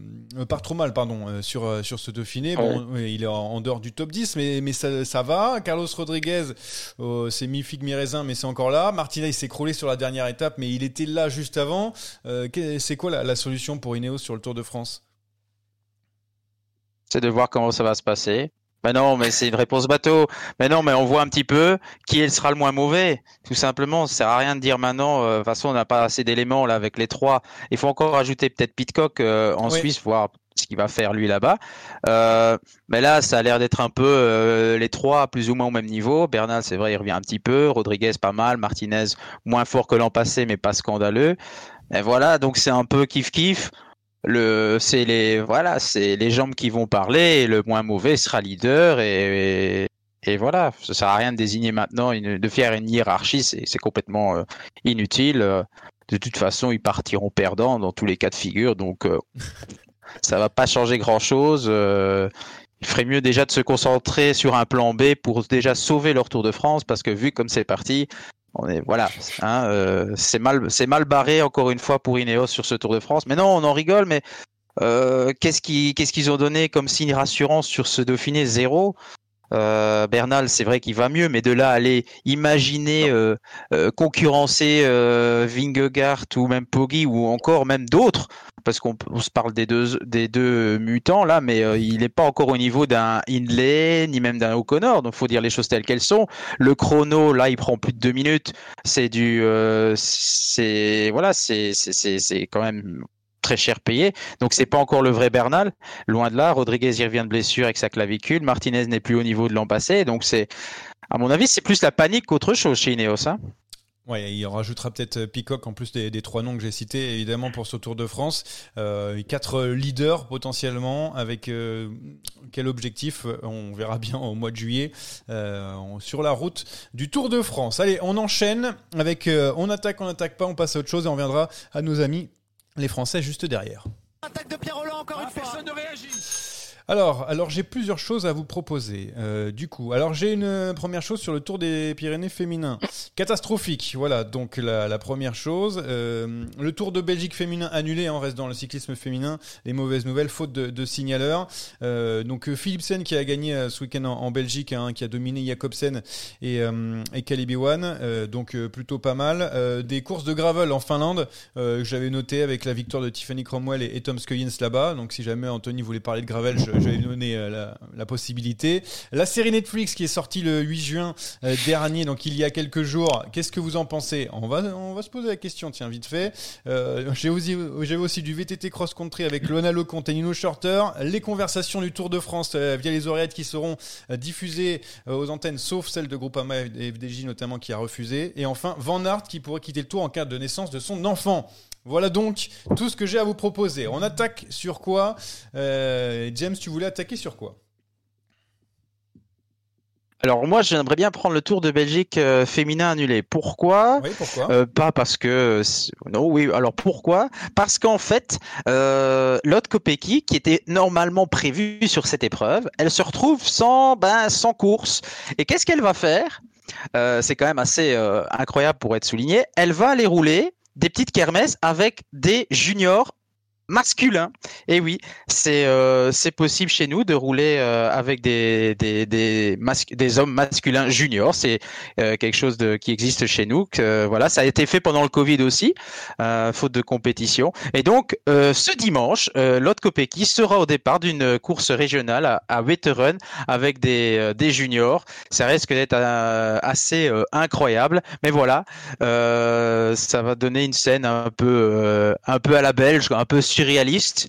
part trop mal, pardon, sur, sur ce Dauphiné. Bon, ouais. il est en, en, dehors du top 10, mais, mais ça, ça va. Carlos Rodriguez, euh, c'est mi-figue, mi-raisin, mais c'est encore là. Martinez s'est écroulé sur la dernière étape, mais il était là juste avant. Euh, c'est quoi la, la solution pour Ineos sur le Tour de France? C'est de voir comment ça va se passer. Ben non, mais c'est une réponse bateau. Mais non, mais on voit un petit peu qui sera le moins mauvais, tout simplement. Ça sert à rien de dire maintenant. Euh, de toute façon, on n'a pas assez d'éléments là avec les trois. Il faut encore ajouter peut-être Pitcock euh, en oui. Suisse, voir ce qu'il va faire lui là-bas. Euh, mais là, ça a l'air d'être un peu euh, les trois plus ou moins au même niveau. Bernal, c'est vrai, il revient un petit peu. Rodriguez, pas mal. Martinez, moins fort que l'an passé, mais pas scandaleux. Et voilà, donc c'est un peu kiff kiff le c'est les voilà c'est les jambes qui vont parler et le moins mauvais sera leader et, et, voilà. Ça sert à rien de désigner maintenant une, de faire une hiérarchie c'est complètement euh, inutile. De toute façon ils partiront perdants dans tous les cas de figure donc euh, <laughs> ça va pas changer grand chose euh, il ferait mieux déjà de se concentrer sur un plan B pour déjà sauver leur Tour de France parce que vu comme c'est parti on est voilà, hein, euh, c'est mal, c'est mal barré encore une fois pour Ineos sur ce Tour de France. Mais non, on en rigole. Mais euh, qu'est-ce qu'ils, qu'est-ce qu'ils ont donné comme signe rassurant sur ce Dauphiné zéro? Euh, Bernal, c'est vrai qu'il va mieux, mais de là à aller imaginer euh, euh, concurrencer euh, Vingegaard ou même Poggi ou encore même d'autres, parce qu'on on se parle des deux, des deux mutants là, mais euh, il n'est pas encore au niveau d'un Hindley ni même d'un O'Connor, donc faut dire les choses telles qu'elles sont. Le chrono là, il prend plus de deux minutes, c'est du, euh, c'est voilà, c'est c'est quand même très cher payé. Donc c'est pas encore le vrai Bernal, loin de là. Rodriguez y revient de blessure avec sa clavicule. Martinez n'est plus au niveau de l'an passé. Donc c'est, à mon avis, c'est plus la panique qu'autre chose chez Ineos. Hein Ouais, il rajoutera peut-être Peacock en plus des, trois noms que j'ai cités, évidemment, pour ce Tour de France. Euh, quatre leaders potentiellement, avec euh, quel objectif On verra bien au mois de juillet euh, sur la route du Tour de France. Allez, on enchaîne avec euh, on attaque, on attaque pas, on passe à autre chose et on viendra à nos amis les Français juste derrière. Attaque de Pierre Roland encore ah, une fois. Personne ne réagit. Alors, j'ai plusieurs choses à vous proposer. Euh, du coup, alors j'ai une première chose sur le Tour des Pyrénées féminin, catastrophique. Voilà, donc la, première chose, euh, le Tour de Belgique féminin annulé. On hein, reste dans le cyclisme féminin. Les mauvaises nouvelles, faute de, signaleurs. Euh, donc Philipsen qui a gagné euh, ce week-end en, Belgique, hein, qui a dominé Jacobsen et, euh, et Calibiwan. Euh, donc plutôt pas mal. des courses de gravel en Finlande, j'avais noté avec la victoire de Tiffany Cromwell et, et Tom Scoggins là-bas. Donc si jamais Anthony voulait parler de gravel, je je vais lui donner euh, la, la possibilité. La série Netflix qui est sortie le 8 juin euh, dernier, donc il y a quelques jours. Qu'est-ce que vous en pensez? On va, on va se poser la question, tiens, vite fait. Euh, J'ai aussi, j'avais aussi du VTT Cross Country avec Lona Lecomte et Nino Shorter. Les conversations du Tour de France euh, via les oreillettes qui seront euh, diffusées aux antennes, sauf celle de Groupama et FDJ notamment qui a refusé. Et enfin, Van Aert qui pourrait quitter le Tour en cas de naissance de son enfant. Voilà donc tout ce que j'ai à vous proposer. On attaque sur quoi Euh, James, tu voulais attaquer sur quoi? Alors moi, j'aimerais bien prendre le Tour de Belgique euh, féminin annulé. Pourquoi? Oui, pourquoi? Euh, pas parce que non oui alors pourquoi? Parce qu'en fait euh, Lotte Kopecky qui était normalement prévue sur cette épreuve elle se retrouve sans ben sans course. Et qu'est-ce qu'elle va faire? C'est quand même assez incroyable pour être souligné. Elle va aller rouler des petites kermesses avec des juniors masculins et oui c'est euh, c'est possible chez nous de rouler euh, avec des des des, des hommes masculins juniors c'est euh, quelque chose de, qui existe chez nous. Voilà, ça a été fait pendant le Covid aussi, euh, faute de compétition. Et donc, euh, ce dimanche, euh, Lotte Kopecky sera au départ d'une course régionale à, à Wetteren avec des, euh, des juniors. Ça risque d'être assez incroyable. Mais voilà, ça va donner une scène un peu, un peu à la belge, un peu surréaliste.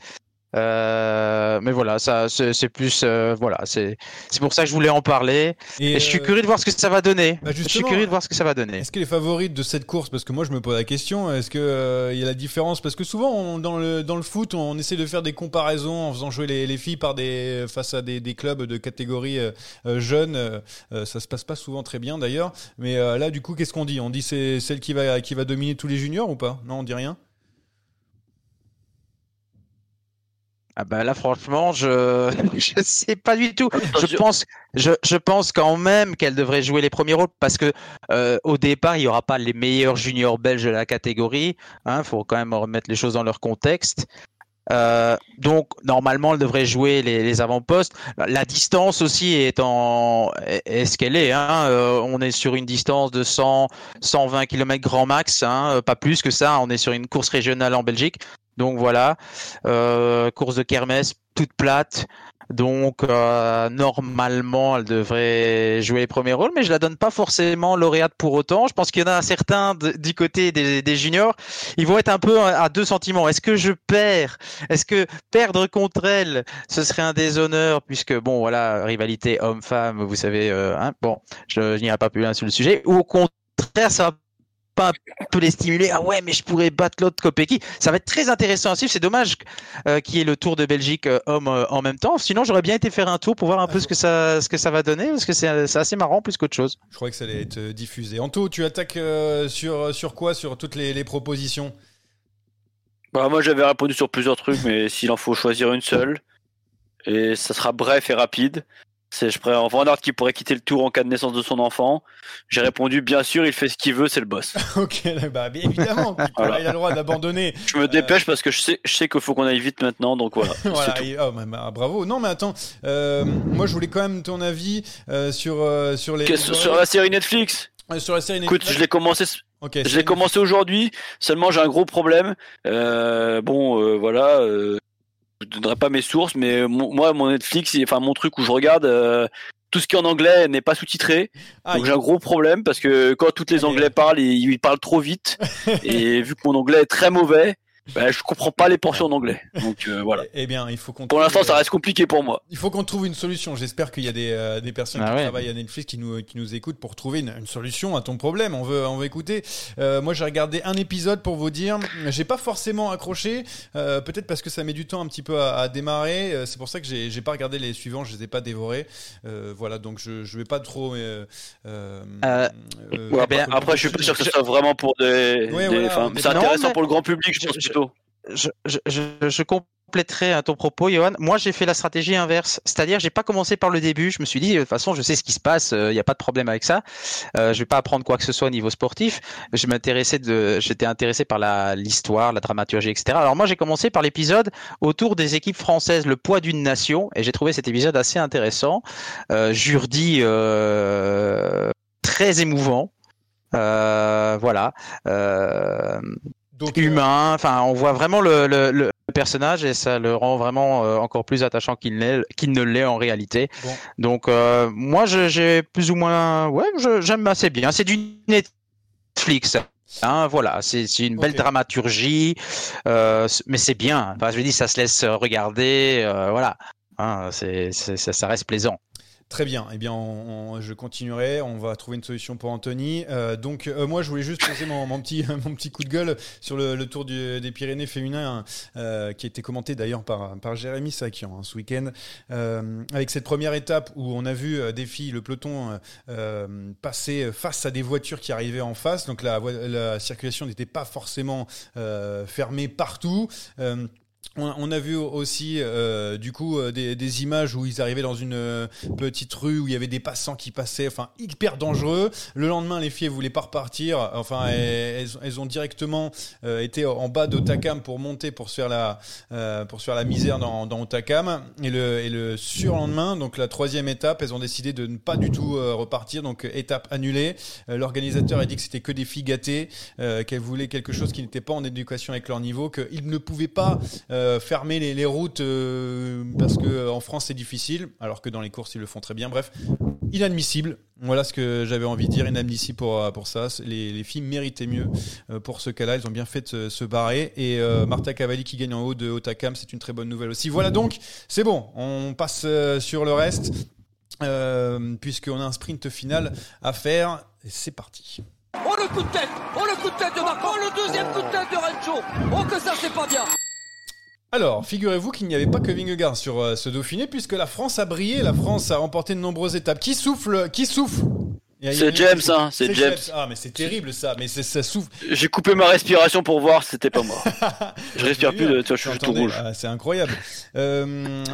Euh, mais voilà, ça, c'est plus, euh, voilà, c'est, c'est pour ça que je voulais en parler. Et, je suis euh, curieux de voir ce que ça va donner. bah, je suis curieux de voir ce que ça va donner. Est-ce que les favorites de cette course, parce que moi je me pose la question, est-ce que il y a la différence? Parce que souvent on- dans le dans le foot, on essaie de faire des comparaisons en faisant jouer les, les filles par des face à des, des clubs de catégorie jeune. euh, ça se passe pas souvent très bien d'ailleurs. Mais là, du coup, qu'est-ce qu'on dit? On dit c'est celle qui va qui va dominer tous les juniors ou pas? Non, on dit rien? Ah bah là franchement je <laughs> je sais pas du tout. Je pense je, je pense quand même qu'elle devrait jouer les premiers rôles parce que euh, au départ il y aura pas les meilleurs juniors belges de la catégorie. Hein, faut quand même remettre les choses dans leur contexte. Euh, donc normalement elle devrait jouer les, les avant-postes. La distance aussi est en est, ce qu'elle est. Hein. Euh, on est sur une distance de 100 120 km grand max, hein, pas plus que ça. On est sur une course régionale en Belgique. Donc voilà, euh, course de kermesse toute plate. Donc euh, normalement, elle devrait jouer les premiers rôles, mais je la donne pas forcément lauréate pour autant. Je pense qu'il y en a certains du côté des, des juniors, ils vont être un peu à deux sentiments. Est-ce que je perds? Est-ce que perdre contre elle, ce serait un déshonneur? Puisque bon voilà, rivalité homme-femme, vous savez. euh, hein, bon, je, je n'irai pas plus loin sur le sujet. Ou au contraire, ça va pas un peu les stimuler. Ah ouais, mais je pourrais battre l'autre Kopecky. Ça va être très intéressant à suivre. C'est dommage euh, qu'il y ait le Tour de Belgique euh, homme euh, en même temps. Sinon, j'aurais bien été faire un tour pour voir un peu ce que ça, ce que ça va donner, parce que c'est c'est assez marrant plus qu'autre chose. Je croyais que ça allait être diffusé. Anto, tu attaques euh, sur sur quoi Sur toutes les, les propositions? Bah, moi j'avais répondu sur plusieurs trucs, mais s'il en faut choisir une seule, et ça sera bref et rapide, c'est je préfère Van Aert qui pourrait quitter le tour en cas de naissance de son enfant. J'ai répondu bien sûr, il fait ce qu'il veut, c'est le boss. <laughs> Ok, bah bien évidemment, <laughs> Voilà. il a le droit d'abandonner. Je me dépêche parce que je sais, je sais qu'il faut qu'on aille vite maintenant, donc voilà. <laughs> Voilà, tout. et- oh, bah, bah, bravo. Non, mais attends, euh, moi je voulais quand même ton avis euh, sur euh, sur les sur la série Netflix, euh, sur la série écoute, Netflix. je l'ai commencé, je l'ai commencé aujourd'hui. Seulement j'ai un gros problème. Euh, bon, euh, voilà. Je donnerai pas mes sources, mais mon- moi mon Netflix, enfin mon truc où je regarde. euh, tout ce qui est en anglais n'est pas sous-titré, Ah, donc j'ai un gros problème parce que quand tous les Anglais parlent, ils, ils parlent trop vite <laughs> et vu que mon anglais est très mauvais, bah, je comprends pas les portions en anglais. Donc euh, voilà. Eh bien, il faut qu'on. Pour trouve, l'instant, ça euh, reste compliqué pour moi. Il faut qu'on trouve une solution. J'espère qu'il y a des, euh, des personnes Ah qui ouais. travaillent à Netflix qui nous, qui nous écoutent pour trouver une, une solution à ton problème. On veut, on veut écouter. Euh, moi, j'ai regardé un épisode pour vous dire. J'ai pas forcément accroché. euh, Peut-être parce que ça met du temps un petit peu à, à démarrer. Euh, C'est pour ça que j'ai j'ai pas regardé les suivants. Je les ai pas dévorés. Euh, voilà, donc je, je vais pas trop. euh, euh, Euh, euh, Ouais, Eh ben, après, je suis pas sûr que ce soit vraiment pour des. Ouais, des- voilà, c'est Non, intéressant mais- pour le grand public, je pense je, je, compléterai ton propos, Johan. Moi, j'ai fait la stratégie inverse. C'est-à-dire, j'ai pas commencé par le début. Je me suis dit, de toute façon, je sais ce qui se passe. Il n'y a pas de problème avec ça. Euh, je vais pas apprendre quoi que ce soit au niveau sportif. Je m'intéressais j'étais intéressé par l'histoire, la dramaturgie, etc. Alors moi, j'ai commencé par l'épisode autour des équipes françaises, le poids d'une nation, et j'ai trouvé cet épisode assez intéressant. Euh, Jurdi, euh, très émouvant. Euh, voilà. Euh, Donc, humain. Enfin, on voit vraiment le, le, le personnage et ça le rend vraiment euh, encore plus attachant qu'il n'est- qu'il ne l'est en réalité. Bon. Donc, euh, moi, je- j'ai plus ou moins, ouais, je- j'aime assez bien. C'est du Netflix. Hein, voilà, c'est c'est une belle dramaturgie, euh, mais c'est bien. Enfin, je veux dire, ça se laisse regarder, voilà. Hein, c'est c'est- ça, ça reste plaisant. Très bien. Eh bien, on- on- je continuerai. On va trouver une solution pour Anthony. Euh, donc, euh, moi, je voulais juste poser mon, mon petit, <laughs> mon petit coup de gueule sur le, le Tour du- des Pyrénées féminins, euh, qui a été commenté d'ailleurs par, par Jérémy Sakian hein, ce week-end. Euh, avec cette première étape où on a vu euh, des filles, le peloton, euh, passer face à des voitures qui arrivaient en face. Donc, la, la circulation n'était pas forcément fermée partout. On, a vu aussi euh, du coup euh, des, images où ils arrivaient dans une euh, petite rue où il y avait des passants qui passaient, enfin hyper dangereux. Le lendemain, les filles voulaient pas repartir, enfin elles, ont directement été en bas d'Otakam pour monter pour se faire la pour faire la misère dans, dans. Et le et le surlendemain, donc la troisième étape, elles ont décidé de ne pas du tout repartir, donc étape annulée. L'organisateur a dit que c'était que des filles gâtées, qu'elles voulaient quelque chose qui n'était pas en éducation avec leur niveau, qu'ils ne pouvaient pas euh, fermer les, routes euh, parce que euh, en France c'est difficile, alors que dans les courses ils le font très bien. Bref, inadmissible. Voilà ce que j'avais envie de dire, inadmissible pour, pour ça. Les, les filles méritaient mieux pour ce cas-là. Elles ont bien fait de se, barrer. Et Marta Cavalli qui gagne en haut de Otakam, c'est une très bonne nouvelle aussi. Voilà donc, c'est bon. On passe sur le reste, puisqu'on a un sprint final à faire. C'est parti. Oh le coup de tête Oh le coup de tête de Marco Oh le deuxième coup de tête de Rencho Oh que ça c'est pas bien Alors, figurez-vous qu'il n'y avait pas que Vingegaard sur euh, ce Dauphiné, puisque la France a brillé, la France a remporté de nombreuses étapes. Qui souffle Qui souffle C'est James, hein, c'est James. Ah, mais c'est terrible ça, mais c'est- ça souffle. J'ai coupé ma respiration pour voir, c'était pas moi. <laughs> Je respire plus, de, tu vois, je suis tout rouge. ah, c'est incroyable. Euh,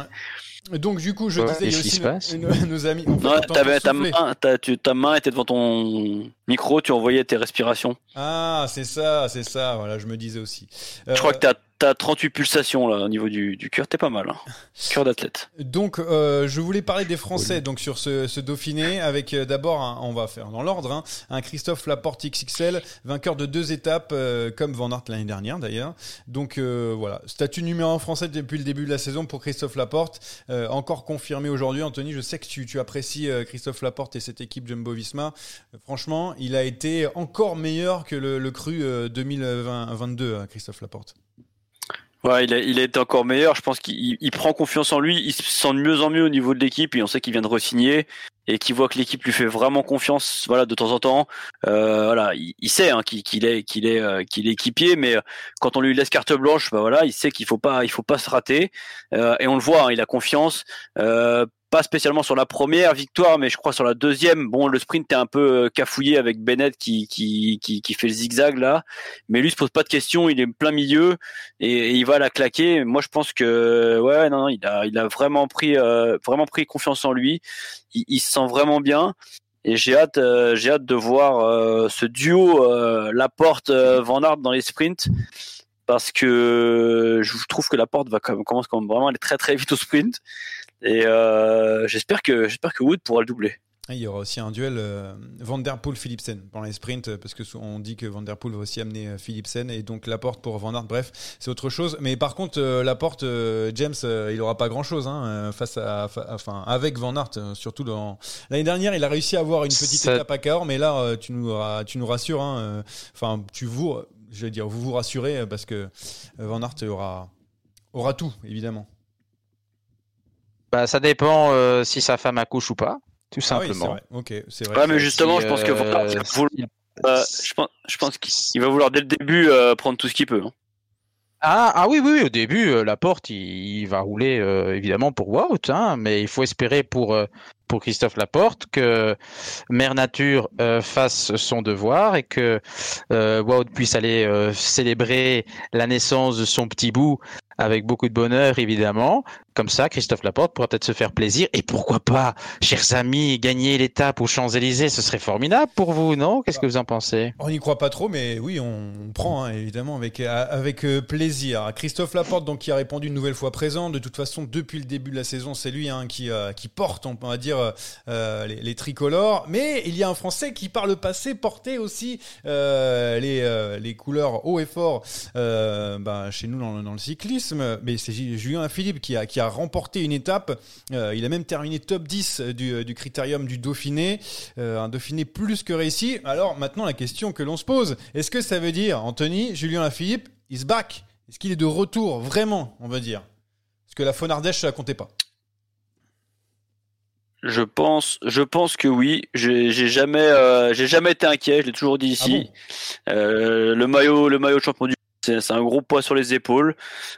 donc, du coup, je Ouais, disais, il y a qu'est-ce qui aussi se nos, passe nos- nos amis. En fait, Non, t'avais ta main, ta, tu- ta main était devant ton micro, tu envoyais tes respirations. Ah, c'est ça, c'est ça. Voilà, je me disais aussi. Euh, Je crois que t'as as 38 pulsations là au niveau du, du cœur, t'es pas mal. Hein. <laughs> Cœur d'athlète. Donc, euh, je voulais parler des Français donc sur ce, ce Dauphiné avec euh, d'abord, un- on va faire dans l'ordre, hein, un Christophe Laporte XXL, vainqueur de deux étapes euh, comme Van Aert l'année dernière d'ailleurs. Donc euh, voilà, statut numéro un français depuis le début de la saison pour Christophe Laporte, Euh, encore confirmé aujourd'hui. Anthony, je sais que tu, tu apprécies euh, Christophe Laporte et cette équipe Jumbo-Visma. Euh, franchement, il a été encore meilleur que le, le cru euh, 2022, euh, Christophe Laporte. Ouais, il il été encore meilleur. Je pense qu'il il- il prend confiance en lui. Il se sent de mieux en mieux au niveau de l'équipe et on sait qu'il vient de re-signer et qu'il voit que l'équipe lui fait vraiment confiance. Voilà, de temps en temps. Euh, voilà, il, sait hein, qu'il est, qu'il est, euh, qu'il est équipier, mais euh, quand on lui laisse carte blanche, bah voilà, il sait qu'il faut pas, il faut pas se rater. Euh, et on le voit, hein, il a confiance. Pas spécialement sur la première victoire, mais je crois sur la deuxième. Bon, le sprint est un peu euh, cafouillé avec Bennett qui, qui, qui, qui fait le zigzag là, mais lui se pose pas de questions. Il est plein milieu et, il va la claquer. Moi, je pense que ouais, non, il a, il a vraiment pris, euh, vraiment pris confiance en lui. Il, il se sent vraiment bien. Et j'ai hâte, euh, j'ai hâte de voir ce duo Laporte Van Aert dans les sprints parce que je trouve que Laporte va quand même, commence quand même vraiment aller très très vite au sprint. Et euh, j'espère que j'espère que Wood pourra le doubler. Ah, Il y aura aussi un duel euh, Van Der Poel-Philipsen pendant les sprints, euh, parce que on dit que Van Der Poel va aussi amener euh, Philipsen, et donc Laporte pour Van Aert, bref, c'est autre chose. Mais par contre, euh, Laporte, euh, James, euh, il aura pas grand-chose hein, euh, face à, fa- enfin, avec Van Aert, surtout dans... L'année dernière, il a réussi à avoir une petite Ça- étape à Cahors, mais là, euh, tu nous, ra- tu nous rassures, hein, euh, enfin, tu vous, je vais dire, vous vous rassurez, parce que Van Aert aura, aura tout, évidemment. Bah, ça dépend euh, si sa femme accouche ou pas, tout Ah oui, c'est simplement. vrai. Ok, c'est vrai. Ouais, mais justement, Si, je pense que euh, va vouloir- si- euh, je pense, je pense qu'il va vouloir dès le début euh, prendre tout ce qu'il peut. hein. Ah, ah oui, oui, oui, au début, euh, la porte, il, il va rouler euh, évidemment pour Wout, hein, mais il faut espérer pour, euh, pour Christophe Laporte que Mère Nature euh, fasse son devoir et que euh, Wout puisse aller euh, célébrer la naissance de son petit bout avec beaucoup de bonheur, évidemment. Comme ça, Christophe Laporte pourra peut-être se faire plaisir. Et pourquoi pas, chers amis, gagner l'étape aux Champs-Élysées, ce serait formidable pour vous, non? Qu'est-ce que vous en pensez? On n'y croit pas trop, mais oui, on, prend hein, évidemment avec, euh, avec plaisir. Christophe Laporte, donc, qui a répondu une nouvelle fois présent. De toute façon, depuis le début de la saison, c'est lui hein, qui, qui porte, on va dire, euh, les, les tricolores. Mais il y a un Français qui, par le passé, portait aussi euh, les, euh, couleurs haut et fort euh, bah, chez nous dans, le- cyclisme. Mais c'est Ju- Julien Philippe qui a, remporté une étape. Euh, il a même terminé top 10 du, critérium du Dauphiné. Euh, un Dauphiné plus que réussi. Alors maintenant, la question que l'on se pose, est-ce que ça veut dire, Anthony, Julien Philippe, is back? Est-ce qu'il est de retour, vraiment, on va dire? Parce que la Faune Ardèche, ça comptait pas. Je pense, je pense que oui. J'ai jamais, euh, j'ai jamais été inquiet. Je l'ai toujours dit Ah ici. Euh, le maillot, le maillot de champion du c'est c'est un gros poids sur les épaules.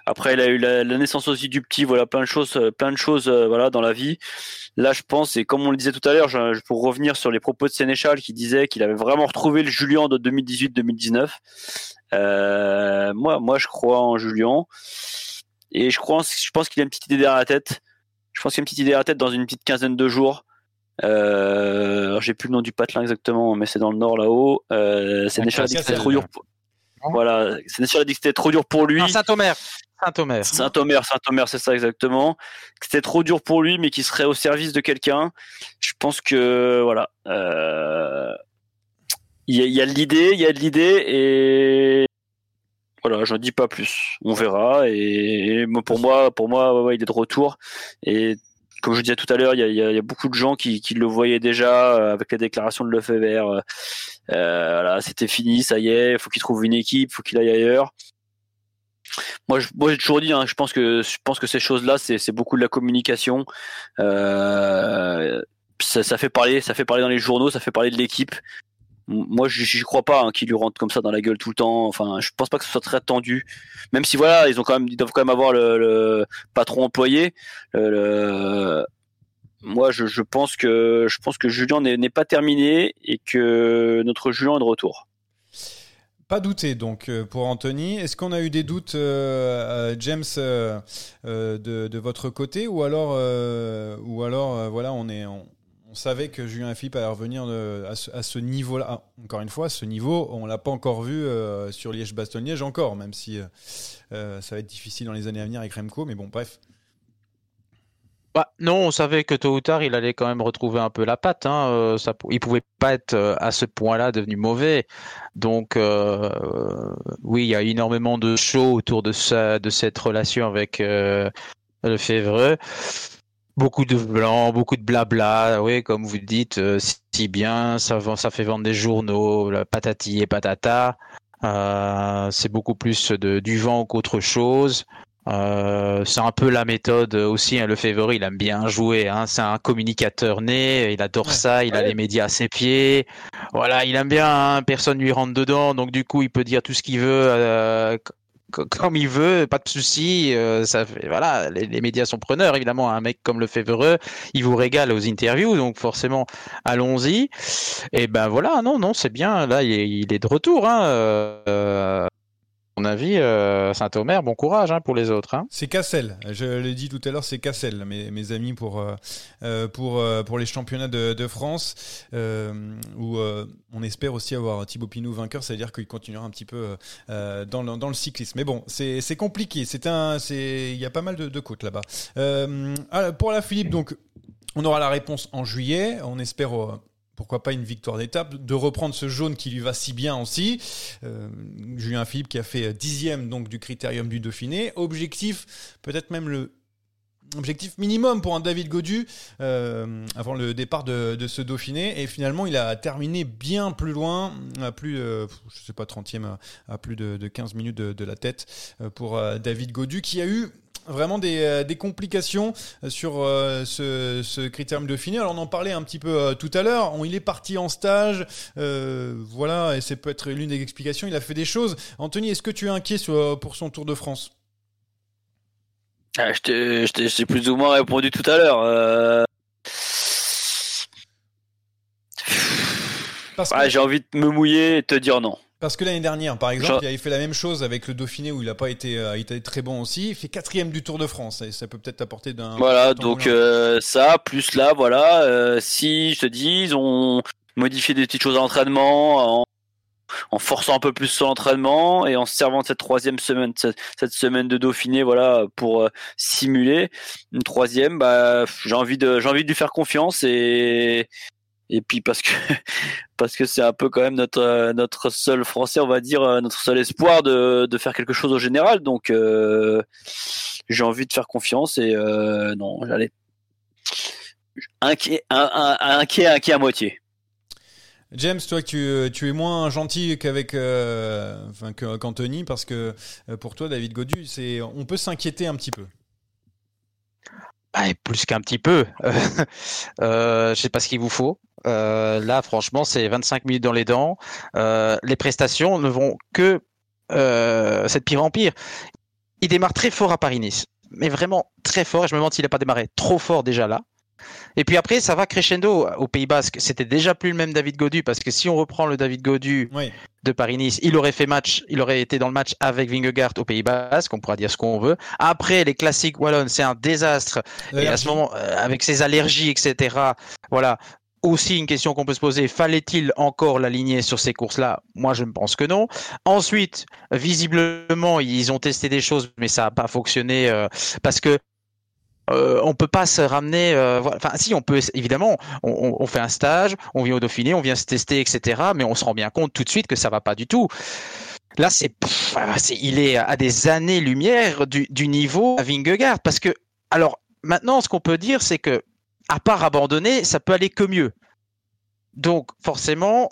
Après, il a eu la, la naissance aussi du petit. Voilà, plein de choses, euh, plein de choses, euh, voilà, dans la vie. Là, je pense, et comme on le disait tout à l'heure, pour revenir sur les propos de Sénéchal qui disait qu'il avait vraiment retrouvé le Julien de 2018-2019. Euh, moi, moi, je crois en Julien. Et je crois, je pense qu'il a une petite idée derrière la tête. Je pense qu'il y a une petite idée derrière la tête dans une petite quinzaine de jours. Euh, j'ai plus le nom du patelin exactement, mais c'est dans le nord là-haut. Euh, Sénéchal a dit que c'était Cassel. trop dur. Pour... Voilà, a dit que c'était trop dur pour lui. Ah, Saint-Omer. Saint-Omer. Saint-Omer, Saint-Omer, c'est ça exactement. C'était trop dur pour lui, mais qui serait au service de quelqu'un. Je pense que voilà, euh, il y, a- il y a de l'idée, il y a de l'idée, et voilà, j'en dis pas plus. On verra. Et, pour moi, pour moi, il est de retour. Et comme je disais tout à l'heure, il y a, il il beaucoup de gens qui, le voyaient déjà euh, avec la déclaration de Lefebvre. Euh, euh, voilà, c'était fini, ça y est. Faut qu'il trouve une équipe, faut qu'il aille ailleurs. Moi, j'ai toujours dit, hein, je pense que je pense que ces choses-là, c'est beaucoup de la communication. Ça fait parler, ça fait parler dans les journaux, ça fait parler de l'équipe. Moi, j'y j'y crois pas hein, qu'ils lui rentrent comme ça dans la gueule tout le temps. Enfin, je pense pas que ce soit très tendu. Même si voilà, ils doivent quand même avoir le, patron employé. Moi, je, je pense que je pense que Julien n'est pas terminé et que notre Julien est de retour. Pas douté donc euh, pour Anthony. Est-ce qu'on a eu des doutes, euh, euh, James, de, votre côté, ou alors, ou alors, voilà, on est, on savait que Julien Philippe allait revenir de- à ce, niveau-là. Ah, encore une fois, ce niveau, on l'a pas encore vu euh, sur Liège-Bastogne-Liège encore, même si euh, euh, ça va être difficile dans les années à venir avec Remco. Mais bon, bref. Bah, non, on savait que tôt ou tard, il allait quand même retrouver un peu la patte. Hein. euh, il pouvait pas être euh, à ce point-là devenu mauvais. Donc, euh, oui, il y a énormément de show autour de de cette relation avec euh, Lefebvre. Beaucoup de blanc, beaucoup de blabla. Oui, comme vous dites, euh, si bien, ça, vend- ça fait vendre des journaux, la patati et patata. Euh, c'est beaucoup plus de, du vent qu'autre chose. Euh, c'est un peu la méthode aussi. Hein, Lefebvre, il aime bien jouer. Hein, c'est un communicateur né. Il adore ça. Il a les médias à ses pieds. Voilà, il aime bien. Hein, personne lui rentre dedans. Donc du coup, il peut dire tout ce qu'il veut. euh, comme il veut, pas de souci. euh, ça fait, voilà, les, les médias sont preneurs évidemment. Un mec comme Lefebvre, il vous régale aux interviews, donc forcément, allons-y. Et ben voilà, non, non, c'est bien. Là, il est, il est de retour. Hein, euh, mon avis, euh, Saint-Omer, bon courage hein, pour les autres. Hein. C'est Cassel. Je l'ai dit tout à l'heure, c'est Cassel, mes, mes amis pour euh, euh, pour pour les championnats de, France, où on espère aussi avoir Thibaut Pinot vainqueur. Ça veut dire qu'il continuera un petit peu dans le dans le cyclisme. Mais bon, c'est compliqué. C'est un il y a pas mal de, côtes là-bas. Alors, pour la Philippe, donc on aura la réponse en juillet. On espère. Pourquoi pas une victoire d'étape, de reprendre ce jaune qui lui va si bien aussi. Euh, Julien Philippe qui a fait dixième donc du critérium du Dauphiné. Objectif, peut-être même le objectif minimum pour un David Godu euh, avant le départ de, de ce Dauphiné. Et finalement, il a terminé bien plus loin, à plus, euh, je sais pas, 30e, à, plus de, de 15 minutes de, de la tête euh, pour euh, David Godu qui a eu vraiment des, complications sur ce, ce critérium Dauphiné. Alors on en parlait un petit peu tout à l'heure. Il est parti en stage, voilà, et c'est peut-être l'une des explications. Il a fait des choses. Anthony, est-ce que tu es inquiet pour son Tour de France? Ah, je t'ai- je je plus ou moins répondu tout à l'heure. Euh... Ah, que- J'ai envie de me mouiller et te dire non. Parce que l'année dernière, par exemple, il avait fait la même chose avec le Dauphiné où il n'a pas été, euh, il était très bon aussi. Il fait quatrième du Tour de France et ça peut peut-être apporter d'un. Voilà, donc euh, ça, plus là, voilà. si je te dis, ils ont modifié des petites choses à l'entraînement, en en forçant un peu plus son entraînement et en se servant de cette troisième semaine, cette, semaine de Dauphiné, voilà, pour euh, simuler une troisième. Bah, j'ai envie de, j'ai envie de lui faire confiance et et puis parce que <laughs> parce que c'est un peu quand même notre euh, notre seul français, on va dire, euh, notre seul espoir de de faire quelque chose au général. Donc euh, j'ai envie de faire confiance et euh, non, j'allais inquiet, un, un, inquiet à moitié. James, toi, tu, es moins gentil qu'avec euh, qu'Anthony parce que euh, pour toi, David Godu, on peut s'inquiéter un petit peu. Bah, plus qu'un petit peu. <laughs> euh, je sais pas ce qu'il vous faut. Euh, là, franchement, c'est 25 minutes dans les dents. Les prestations ne vont que de pire en pire. Il démarre très fort à Paris-Nice, mais vraiment très fort. Je me demande s'il n'a pas démarré trop fort déjà là. Et puis après, ça va crescendo au Pays Basque. C'était déjà plus le même David Godu parce que si on reprend le David Godu Oui. de Paris-Nice, il aurait fait match, il aurait été dans le match avec Vingegaard au Pays Basque. On pourra dire ce qu'on veut. Après, les classiques wallonnes, c'est un désastre. Et à ce moment, euh, avec ses allergies, etc. Voilà. Aussi une question qu'on peut se poser, fallait-il encore l'aligner sur ces courses-là? Moi, je ne pense que non. Ensuite, visiblement, ils ont testé des choses, mais ça n'a pas fonctionné euh, parce que euh, on peut pas se ramener. euh. Enfin, si on peut, évidemment, on, fait un stage, on vient au Dauphiné, on vient se tester, etc. Mais on se rend bien compte tout de suite que ça va pas du tout. Là, c'est, il est à des années-lumière du, du niveau à Vingegaard. Parce que, alors, maintenant, ce qu'on peut dire, c'est que, à part abandonner, ça peut aller que mieux. Donc, forcément,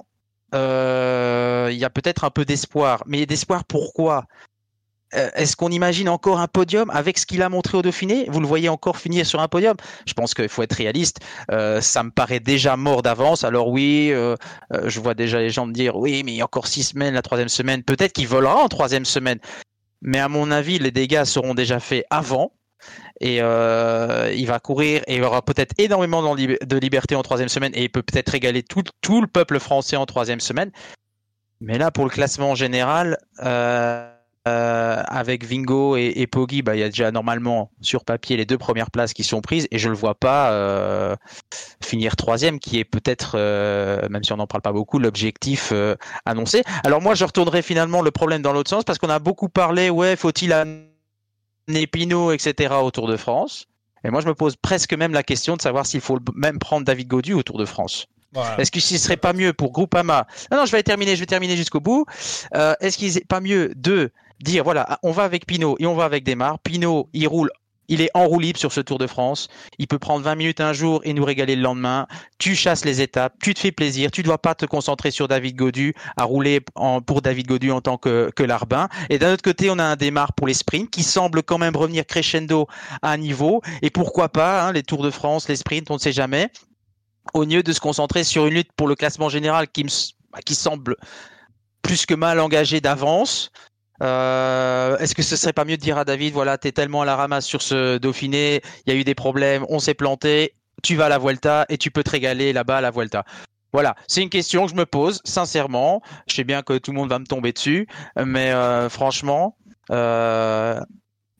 euh, il y a peut-être un peu d'espoir. Mais d'espoir, pourquoi? Est-ce qu'on imagine encore un podium avec ce qu'il a montré au Dauphiné? Vous le voyez encore finir sur un podium? Je pense qu'il faut être réaliste. Euh, ça me paraît déjà mort d'avance. Alors oui, euh, euh, je vois déjà les gens me dire oui, mais il y a encore six semaines, la troisième semaine. Peut-être qu'il volera en troisième semaine. Mais à mon avis, les dégâts seront déjà faits avant. Et euh, il va courir et il aura peut-être énormément de lib- de liberté en troisième semaine et il peut peut-être régaler tout, le peuple français en troisième semaine. Mais là, pour le classement général, euh, euh, avec Vingo et, et Poggi, bah, il y a déjà normalement sur papier les deux premières places qui sont prises et je le vois pas euh, finir troisième, qui est peut-être, euh, même si on n'en parle pas beaucoup, l'objectif euh, annoncé. Alors moi, je retournerai finalement le problème dans l'autre sens parce qu'on a beaucoup parlé, ouais, faut-il amener Pinot, etc. au Tour de France. Et moi, je me pose presque même la question de savoir s'il faut même prendre David Godu au Tour de France. Voilà. Est-ce que ce serait pas mieux pour Groupama? Non, non, je vais terminer, je vais terminer jusqu'au bout. Euh, Est-ce qu'il n'est pas mieux de dire voilà, on va avec Pinot et on va avec Desmar. Pinot, il roule, il est en roue libre sur ce Tour de France. Il peut prendre 20 minutes un jour et nous régaler le lendemain. Tu chasses les étapes, tu te fais plaisir. Tu dois pas te concentrer sur David Godu à rouler pour David Godu en tant que, larbin. Et d'un autre côté, on a un Desmar pour les sprints qui semble quand même revenir crescendo à un niveau. Et pourquoi pas hein, les Tours de France, les sprints, on ne sait jamais au lieu de se concentrer sur une lutte pour le classement général qui, me, semble plus que mal engagée d'avance. Euh, Est-ce que ce serait pas mieux de dire à David, voilà, t'es tellement à la ramasse sur ce Dauphiné, il y a eu des problèmes, on s'est planté, tu vas à la Vuelta et tu peux te régaler là-bas à la Vuelta. Voilà, c'est une question que je me pose, sincèrement. Je sais bien que tout le monde va me tomber dessus, mais euh, franchement, euh,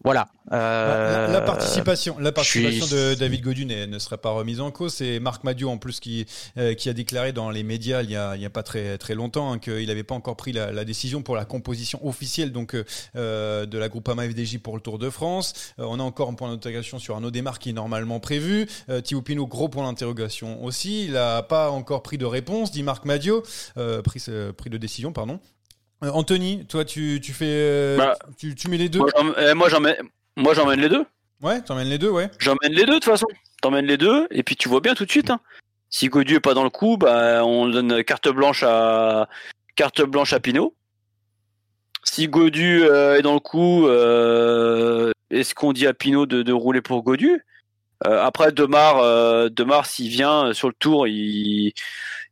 voilà. Euh, La, la participation, la participation suis- de David Godu n'est- ne serait pas remise en cause. C'est Marc Madiot en plus qui euh, qui a déclaré dans les médias il y a, il y a pas très très longtemps hein, qu'il n'avait pas encore pris la, la décision pour la composition officielle donc euh, euh, de la Groupama FDJ pour le Tour de France. Euh, on a encore un point d'interrogation sur Arnaud Desmar qui est normalement prévu. Euh, Thibaut Pinot gros point d'interrogation aussi. Il a pas encore pris de réponse, dit Marc euh, pris euh, pris de décision pardon. Euh, Anthony, toi tu tu fais euh, Bah, tu, tu mets les deux? Moi, eh, moi, j'emmène, moi, j'emmène les deux. Ouais, t'emmènes les deux, ouais. J'emmène les deux de toute façon. T'emmènes les deux et puis tu vois bien tout de suite. hein. Si Godu est pas dans le coup, bah on donne carte blanche à carte blanche à Pinot. Si Godu euh, est dans le coup, euh, est-ce qu'on dit à Pinot de, de rouler pour Godu? Euh, Après Demar, euh, Demar s'il vient sur le tour, il,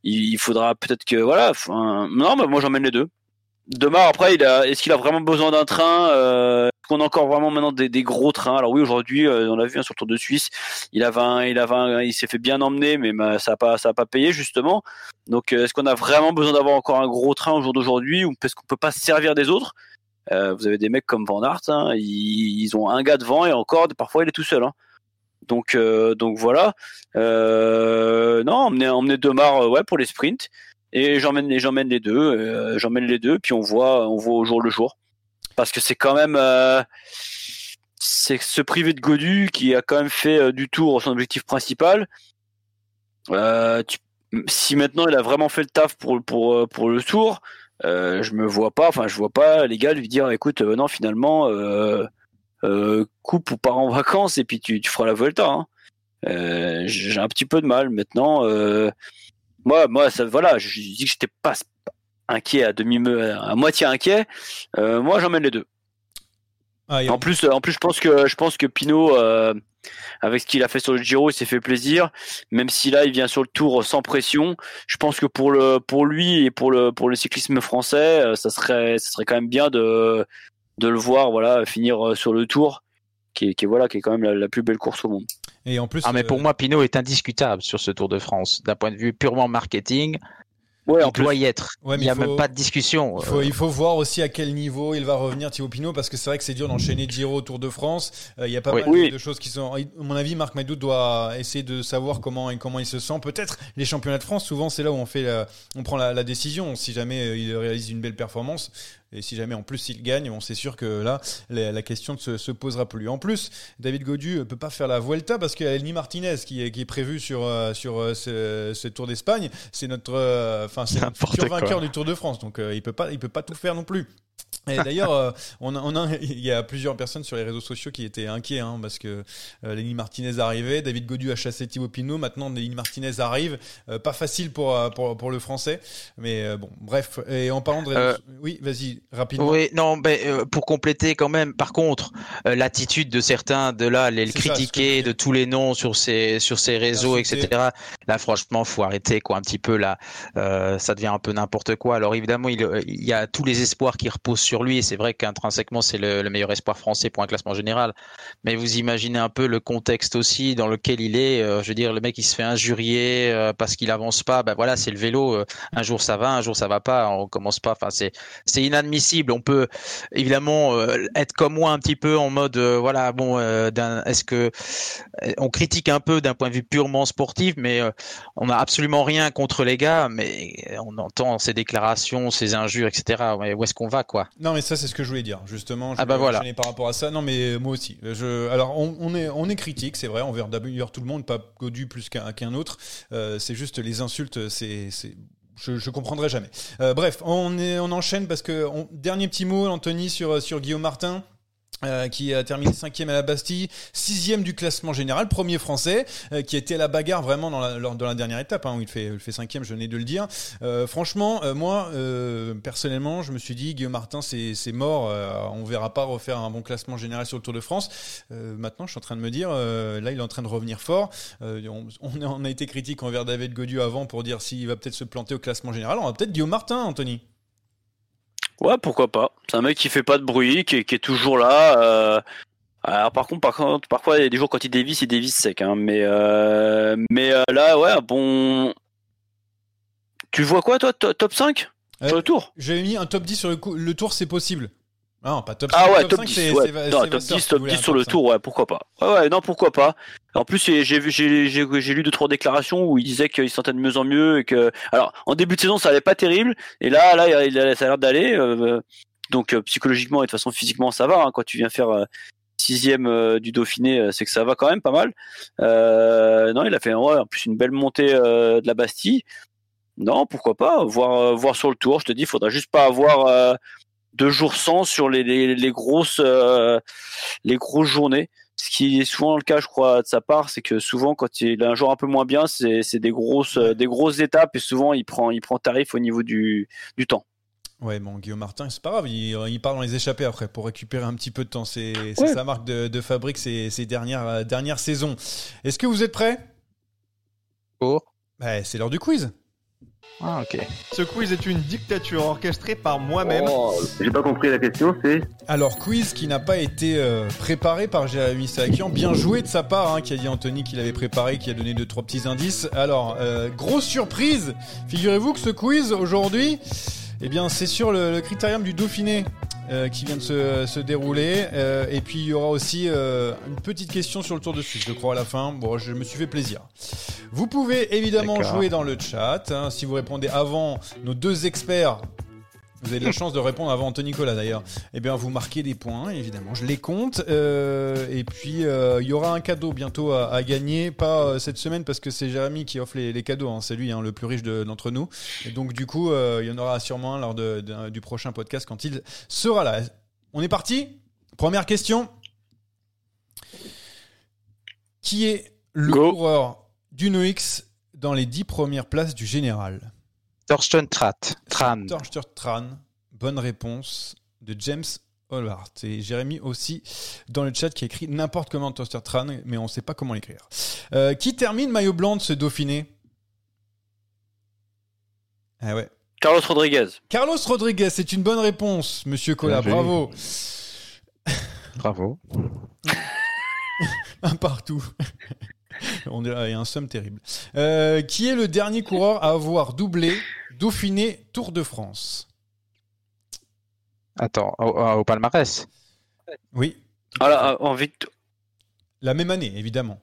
il faudra peut-être que voilà. non, mais moi j'emmène les deux. Demar après, il a, est-ce qu'il a vraiment besoin d'un train euh, Est-ce qu'on a encore vraiment maintenant des, gros trains? Alors oui, aujourd'hui, euh, on l'a vu hein, sur Tour de Suisse, il avait, un, il avait, un- il s'est fait bien emmener, mais ça a pas, ça a pas payé justement. Donc, euh, est-ce qu'on a vraiment besoin d'avoir encore un gros train au jour d'aujourd'hui, ou est-ce qu'on peut pas se servir des autres? Euh, Vous avez des mecs comme Van Aert, hein, ils, ont un gars devant et encore, parfois il est tout seul. Hein. Donc, donc voilà. Non, emmener, emmener Demar, ouais, pour les sprints. Et j'emmène les deux, euh, j'emmène les deux, puis on voit on voit au jour le jour. Parce que c'est quand même euh, c'est se priver de Godu qui a quand même fait euh, du tour son objectif principal. Si maintenant il a vraiment fait le taf pour pour pour le tour, je me vois pas, enfin je vois pas les gars lui dire écoute non finalement coupe ou pars en vacances et puis tu, tu feras la Vuelta. Hein. J'ai un petit peu de mal maintenant. Moi, moi, ça, voilà, je, je dis que j'étais pas inquiet à demi, à moitié inquiet. Euh, moi, j'emmène les deux. Ah, En plus, en plus, je pense que je pense que Pinot, euh, avec ce qu'il a fait sur le Giro, il s'est fait plaisir. Même si là, il vient sur le Tour sans pression, je pense que pour le pour lui et pour le pour le cyclisme français, euh, ça serait ça serait quand même bien de de le voir voilà finir sur le Tour, qui est, qui est voilà qui est quand même la, la plus belle course au monde. Et en plus, Ah mais pour euh, moi, Pinot est indiscutable sur ce Tour de France. D'un point de vue purement marketing, Ouais, il doit y être. Ouais, il n'y a faut- même pas de discussion. Il faut, il faut voir aussi à quel niveau il va revenir Thibaut Pinot parce que c'est vrai que c'est dur d'enchaîner Giro Tour de France. Euh, Il y a pas Oui. mal de- Oui. de choses qui sont. À mon avis, Marc Madoud doit essayer de savoir comment et comment il se sent. Peut-être les championnats de France. Souvent, c'est là où on fait, la- on prend la, la décision. Si jamais euh, il réalise une belle performance et si jamais en plus il gagne, on sait sûr que là la, la question ne se, se posera plus. En plus, David Godu euh, peut pas faire la Vuelta parce qu'il y a Elni Martinez qui est, qui est prévu sur euh, sur euh, ce, ce Tour d'Espagne. C'est notre, enfin c'est futur quoi. vainqueur du Tour de France. Donc euh, il peut pas, il peut pas tout faire non plus. Et d'ailleurs, euh, on a, on a- il y a plusieurs personnes sur les réseaux sociaux qui étaient inquiets hein, parce que euh, Lenny Martinez arrivait, David Godu a chassé Thibaut Pinot, maintenant Lenny Martinez arrive, Euh, pas facile pour, euh, pour pour le français, mais bon, bref. Et en parlant de réseaux, oui, vas-y rapidement. Oui, non, mais pour compléter quand même, par contre, l'attitude de certains de là, les ça, critiquer de tous les noms sur ces sur ces réseaux, etc. Là, franchement, faut arrêter quoi, un petit peu là, ça devient un peu n'importe quoi. Alors évidemment, il, il y a tous les espoirs qui reposent sur lui. et C'est vrai qu'intrinsèquement, c'est le, le meilleur espoir français pour un classement général. Mais vous imaginez un peu le contexte aussi dans lequel il est. euh, je veux dire, le mec, il se fait injurier euh, parce qu'il avance pas. Ben voilà, c'est le vélo. euh, un jour ça va, un jour ça va pas. On commence pas. Enfin, c'est c'est inadmissible. On peut évidemment être comme moi un petit peu en mode voilà bon est-ce que on critique un peu d'un point de vue purement sportif mais on n'a absolument rien contre les gars mais on entend ces déclarations ces injures etc mais où est-ce qu'on va quoi? Non, mais ça, c'est ce que je voulais dire, justement. Je Ah bah voilà. par rapport à ça. Non, mais moi aussi. Je, alors, on, on est, on est critique, c'est vrai, envers d'ailleurs tout le monde, pas Godu plus qu'un autre. Euh, c'est juste les insultes, c'est. c'est- Je, je comprendrai jamais. Euh, bref, on, est, on enchaîne parce que on- dernier petit mot, Anthony, sur, sur Guillaume Martin. Euh, qui a terminé cinquième à la Bastille, sixième du classement général, premier français, euh, qui était à la bagarre vraiment dans la, la dernière étape, hein, où il fait, il fait cinquième, je venais de le dire. Euh, franchement, moi, personnellement, je me suis dit, Guillaume Martin, c'est mort, on verra pas refaire un bon classement général sur le Tour de France. Maintenant, je suis en train de me dire, là, il est en train de revenir fort. On, on a été critique envers David Godieu avant pour dire s'il va peut-être se planter au classement général. On va peut-être Guillaume Martin, Anthony. Ouais, pourquoi pas. C'est un mec qui fait pas de bruit, qui est, qui est toujours là. euh, Alors par contre, par contre, parfois il y a des jours quand il dévisse, il dévisse sec. Hein, mais euh, mais euh, là, ouais, bon. Tu vois quoi, toi, to- top 5 Euh, sur le tour? J'avais mis un top 10 sur le, coup- le tour, c'est possible. Ah non, pas top 5. Ah ouais, top, 5, 10. c'est- ouais. c'est va- Non, top Vasseur 10, qui top voulait 10 un sur le top tour, ouais, pourquoi pas. Ouais, ouais, non, pourquoi pas. En plus, j'ai lu deux trois déclarations où il disait qu'il se sentait de mieux en mieux et que alors en début de saison ça allait pas terrible. Et là là il a, ça a l'air d'aller euh, donc euh, psychologiquement et de toute façon physiquement ça va hein, quand tu viens faire euh, sixième du Dauphiné c'est que ça va quand même pas mal. Non il a fait ouais, en plus une belle montée de la Bastille. Non pourquoi pas voir sur le tour. Je te dis il faudra juste pas avoir deux jours sans sur les, grosses les grosses journées ce qui est souvent le cas, je crois, de sa part, c'est que souvent, quand il a un jour un peu moins bien, c'est des grosses, des grosses étapes et souvent il prend, il prend tarif au niveau du, du temps. Ouais, bon, Guillaume Martin, c'est pas grave, il, il part dans les échappées après pour récupérer un petit peu de temps. C'est Ouais. sa marque de, de fabrique ces, ces dernières, euh, dernières saisons. Est-ce que vous êtes prêts? Pour Ouais, C'est l'heure du quiz. Ah ok Ce quiz est une dictature orchestrée par moi-même. Oh, J'ai pas compris la question, c'est. Alors, quiz qui n'a pas été euh, préparé par Jérémy Sarakian. Bien joué de sa part, hein, qui a dit Anthony qu'il avait préparé, qui a donné deux, trois petits indices. Alors, euh, grosse surprise Figurez-vous que ce quiz, aujourd'hui, eh bien, c'est sur le, le critérium du Dauphiné. Euh, qui vient de se, se dérouler. Euh, et puis il y aura aussi euh, une petite question sur le Tour de Suisse, je crois, à la fin. Bon, je me suis fait plaisir. Vous pouvez évidemment jouer dans le chat. hein, si vous répondez avant nos deux experts, vous avez de la chance de répondre avant Anthony Nicolas d'ailleurs. Eh bien, vous marquez des points, évidemment. Je les compte. Euh, et puis, euh, il y aura un cadeau bientôt à, à gagner. Pas euh, cette semaine parce que c'est Jérémy qui offre les, les cadeaux. hein. C'est lui hein, le plus riche de- d'entre nous. Et donc, du coup, il y en aura sûrement un lors de- de- du prochain podcast quand il sera là. On est parti Première question. Qui est le Go. coureur du NOX dans les dix premières places du général? Thorsten Trat. Tran. Torster Tran. Bonne réponse de James Hollart. Et Jérémy aussi dans le chat qui a écrit n'importe comment Torster Tran, mais on ne sait pas comment l'écrire. Euh, qui termine maillot blanc de ce Dauphiné? Ah ouais. Carlos Rodriguez. Carlos Rodriguez, c'est une bonne réponse, monsieur Collat, bravo. Bravo. <laughs> Un partout. <laughs> On est là, il y a un somme terrible. Euh, qui est le dernier coureur à avoir doublé Dauphiné Tour de France Attends, au, au palmarès. Oui, Ah là, en victoire. La même année, évidemment.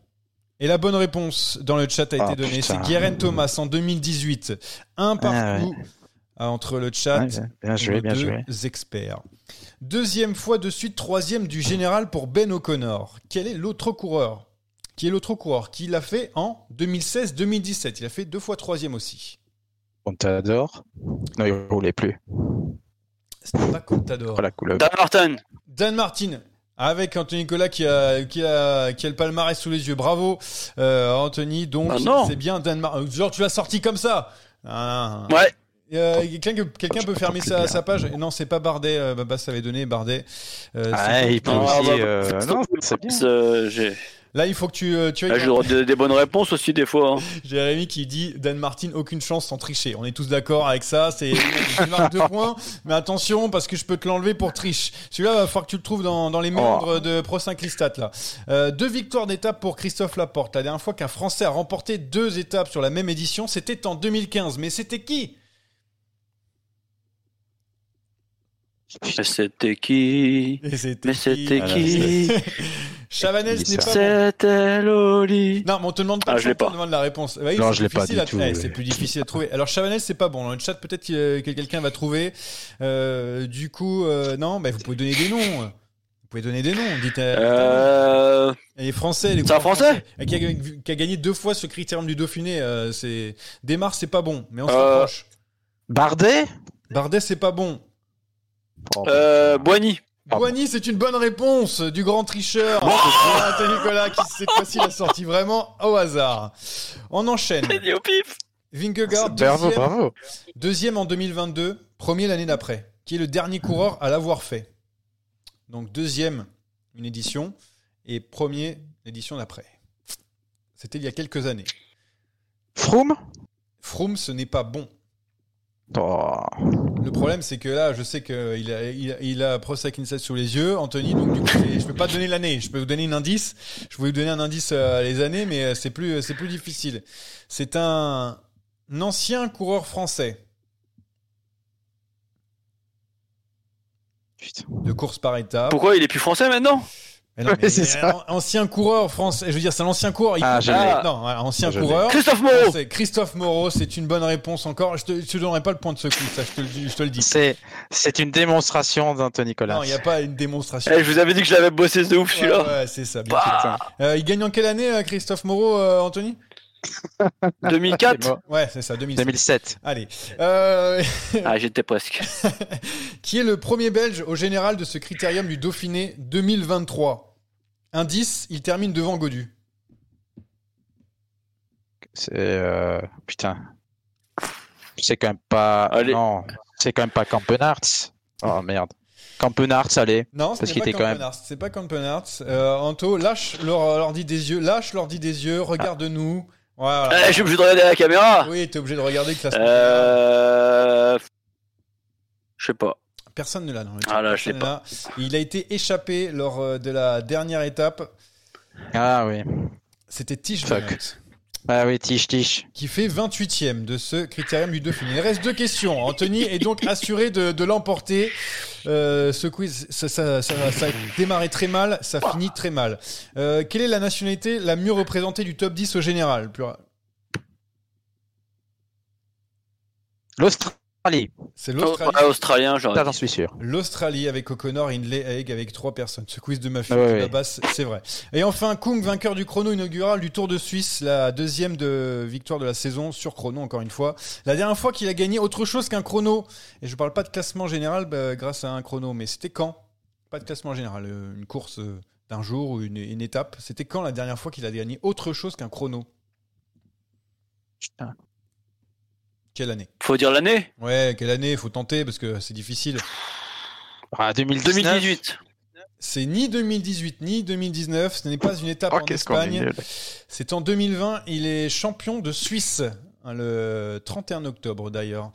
Et la bonne réponse dans le chat a été Ah, donnée. C'est. Guérin Thomas en 2018. Un partout ah, entre le chat Ouais, bien- bien et bien deux joué. experts. Deuxième fois de suite, troisième du général pour Ben O'Connor. Quel est l'autre coureur Qui est l'autre coureur Qui l'a fait en 2016-2017 Il a fait deux fois troisième aussi. Contador? Non, il roulait plus. C'était pas Contador. Couleur. Dan Martin. Dan Martin. Avec Anthony Nicolas qui a, qui, a, qui a le palmarès sous les yeux. Bravo, euh, Anthony. Donc, Ah non. c'est bien Dan Martin. Genre, tu l'as sorti comme ça. Ah. Ouais. Euh, Quelqu'un que- quelqu'un peut fermer sa, page? Non, c'est pas Bardet. Euh, Babas avait donné Bardet. Euh, Ah, il peut Ah, aussi. bah, euh, faites- Non, c'est bien. Là, il faut que tu, euh, tu j'ai le droit de- des bonnes réponses aussi des fois. hein. <laughs> Jérémy qui dit Dan Martin, aucune chance sans tricher. On est tous d'accord avec ça. C'est tu marques deux points, mais attention parce que je peux te l'enlever pour triche. Celui-là, va falloir que tu le trouves dans, dans les méandres de Pro 5 Listat là. Euh, deux victoires d'étape pour Christophe Laporte. La dernière fois qu'un Français a remporté deux étapes sur la même édition, c'était en 2015. Mais c'était qui? Mais c'était qui Et Mais c'était Ah, qui <laughs> Chavanel, ce n'est pas. bon. C'était Loli. Non, mais on te demande pas. Ah, je l'ai pas. on demande la réponse. Bah oui, Non, je l'ai pas du à- tout, oui. C'est plus difficile à trouver. Alors Chavanel, c'est pas bon. Dans le chat, peut-être que, que quelqu'un va trouver. Euh, du coup, euh, non, bah, vous pouvez donner des noms. Vous pouvez donner des noms. Dites. euh. Les Français, les C'est un Français Et qui, a, qui a gagné deux fois ce critérium du Dauphiné. euh, c'est Desmar, c'est pas bon, mais on se Euh. rapproche. Bardet? Bardet, c'est pas bon. Oh, Euh... Boigny. Boigny, c'est une bonne réponse du grand tricheur. Anthony Nicolas qui cette fois-ci l'a sorti vraiment au hasard. On enchaîne. Au pif. Vingegaard, Bravo, deuxième, bravo. deuxième en 2022, premier l'année d'après, qui est le dernier coureur à l'avoir fait. Donc deuxième une édition et premier l'édition d'après. C'était il y a quelques années. Froome? Froome, ce n'est pas bon. Oh. Le problème, c'est que là, je sais qu'il a, il a, il a Pro Cycling Stats sous les yeux, Anthony, donc du coup, je peux pas te donner l'année. Je peux vous donner un indice. Je voulais vous donner un indice euh, les années, mais euh, c'est plus, c'est plus difficile. C'est un, un ancien coureur français Putain. de course par étapes. Pourquoi il est plus français maintenant? Mais non, <laughs> mais c'est ça. Ancien coureur français. Je veux dire, c'est un ancien coureur. Il Ah, faut- l'ai. Non, ancien Ah, je coureur. Christophe Moreau. Français. Christophe Moreau, c'est une bonne réponse encore. Je te, je te donnerai pas le point de ce coup, ça, je te le, dis- je te le dis. C'est, c'est une démonstration d'Anthony Nicolas. Non, il n'y a pas une démonstration. Eh, je vous avais dit que je l'avais bossé de ouf celui-là. ouais, c'est ça. bien Bah. Euh, il gagne en quelle année, euh, Christophe Moreau, euh, Anthony? <laughs> 2004. C'est mort. Ouais, c'est ça, 2007. 2007. Allez. Euh, Ah, j'étais presque. <laughs> qui est le premier Belge au général de ce critérium du Dauphiné 2023 Indice, il termine devant Godu. C'est euh, putain. C'est quand même pas. Allez. Non, c'est quand même pas Campenarts. Oh merde. Campenarts, allez. Non, ce Parce qu'il pas était quand même-. C'est pas Campenarts. Euh, Anto, lâche l'or- l'ordi des yeux. Lâche l'ordi des yeux. Regarde-nous. Voilà. Eh, je suis obligé de regarder la caméra. Oui, t'es obligé de regarder le classement. Euh... Je sais pas. Personne ne l'a dans le. Ah là, je sais l'a. Il a été échappé lors euh, de la dernière étape. Ah oui. C'était Tige Fuck. Ah oui, Tiche, Tiche. qui fait 28e de ce critérium du Dauphiné. Il reste deux questions. Anthony est donc assuré de, de l'emporter. Euh, ce quiz, ça, ça, ça- ça a démarré très mal, ça finit très mal. Euh, quelle est la nationalité la mieux représentée du top 10 au général Plus- L'Australie. C'est l'Australie. Australien, genre. Ça, j'en suis sûr. L'Australie avec O'Connor, Hindley, Haig avec trois personnes. Ce quiz de ma fille Ah ouais, ouais. la basse, c'est vrai. Et enfin, Kung, vainqueur du chrono inaugural du Tour de Suisse, la deuxième de victoire de la saison sur chrono, encore une fois. La dernière fois qu'il a gagné autre chose qu'un chrono, et je parle pas de classement général bah, grâce à un chrono, mais c'était quand? Pas de classement général, euh, une course euh, d'un jour ou une, une étape. C'était quand la dernière fois qu'il a gagné autre chose qu'un chrono? Putain. Quelle année Faut dire l'année Ouais, quelle année Faut tenter parce que c'est difficile. Ah, 2019. 2018. C'est ni 2018 ni 2019. Ce n'est pas une étape Oh, en Espagne. C'est en 2020. Il est champion de Suisse. hein, le 31 octobre d'ailleurs.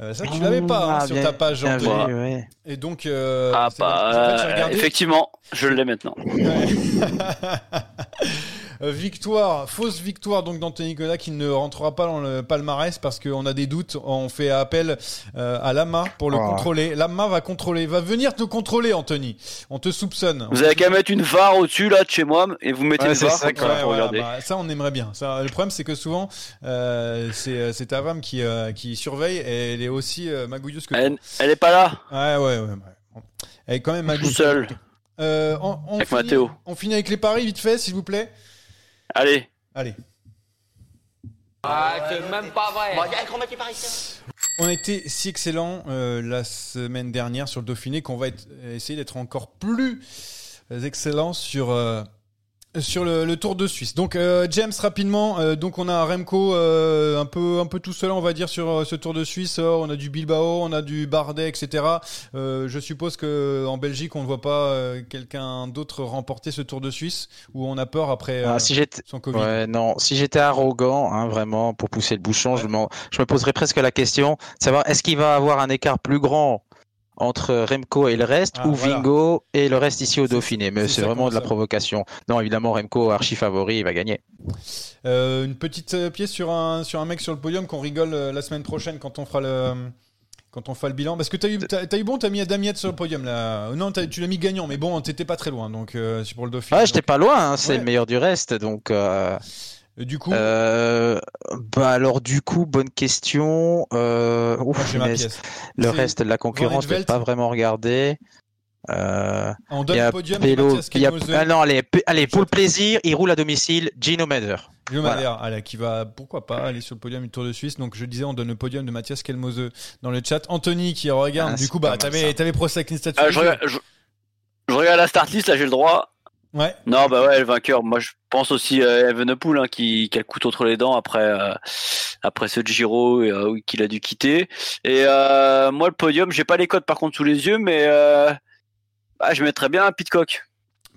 Euh, ça, tu l'avais pas hein, Ah, sur bien- ta page, bien ouais. Et donc, euh, Ah, c'est- en fait, bah, effectivement, je l'ai maintenant. Ouais. <laughs> Euh, victoire, fausse victoire donc d'Anthony Nicolas qui ne rentrera pas dans le palmarès parce qu'on a des doutes. On fait appel euh, à Lama pour le Oh. contrôler. Lama va contrôler, va venir te contrôler, Anthony. On te soupçonne. Vous avez qu'à mettre une VAR au-dessus là de chez moi et vous mettez Ouais, une c'est VAR ça, comme Ouais, voilà, bah, ça, on aimerait bien. Ça, le problème, c'est que souvent, euh, c'est c'est ta femme qui, euh, qui surveille et elle est aussi euh, magouilleuse que toi. Elle, elle est pas là Ouais, ouais, ouais. Elle est quand même magouilleuse. seul. Euh, on, on Avec finit, Mathéo. on finit avec les paris, vite fait, s'il vous plaît. Allez. Allez. Ah, c'est même pas vrai. On a été si excellent euh, la semaine dernière sur le Dauphiné qu'on va être- essayer d'être encore plus excellent sur euh, sur le, le Tour de Suisse. Donc euh, James rapidement, euh, donc on a Remco euh, un peu un peu tout seul on va dire sur euh, ce Tour de Suisse. On a du Bilbao, on a du Bardet, etc. Euh, je suppose que en Belgique on ne voit pas euh, quelqu'un d'autre remporter ce Tour de Suisse ou on a peur après euh, Ah, si son Covid. Ouais, non, si j'étais arrogant, hein, vraiment, pour pousser le bouchon, je, m'en- je me poserais presque la question de savoir est-ce qu'il va avoir un écart plus grand entre Remco et le reste Ah, ou voilà. Vingo et le reste ici au Dauphiné. Mais c'est vraiment de la provocation. Non, évidemment, Remco, archi favori, il va gagner. Euh, une petite euh, pièce sur un, sur un mec sur le podium qu'on rigole euh, la semaine prochaine quand on fera le, quand on fera le bilan. Parce que t'as eu, t'as, t'as eu bon, t'as mis Adamiette sur le podium là. Non, tu l'as mis gagnant, mais bon, t'étais pas très loin, donc euh, c'est pour le Dauphiné. Ouais, j'étais Donc, pas loin, hein, c'est Ouais. le meilleur du reste. Donc, euh, du coup, euh, bah alors, du coup, bonne question. Euh, ouf, pièce. le reste de la concurrence, je Velt. pas vraiment regarder. Euh, On donne y le podium Pélo- a- Kelmose. ah non, allez, allez, pour le plaisir, il roule à domicile, Gino Meder. Guillaume Voilà. Allez, qui va, pourquoi pas, aller sur le podium du Tour de Suisse. Donc, je disais, on donne le podium de Mathias Kelmose dans le chat. Anthony qui regarde, Ah, du coup, bah, t'avais, t'avais procès avec une statue. Ah, je, regarde, je- je regarde la start list là, j'ai le droit. Ouais. Non, bah ouais, le vainqueur. Moi, je pense aussi à Evenepoel hein, qui, qui a le entre les dents après euh, après ce Giro euh, qu'il a dû quitter. Et euh, moi, le podium, j'ai pas les codes par contre sous les yeux, mais euh, bah, je mettrais bien un Pitcock.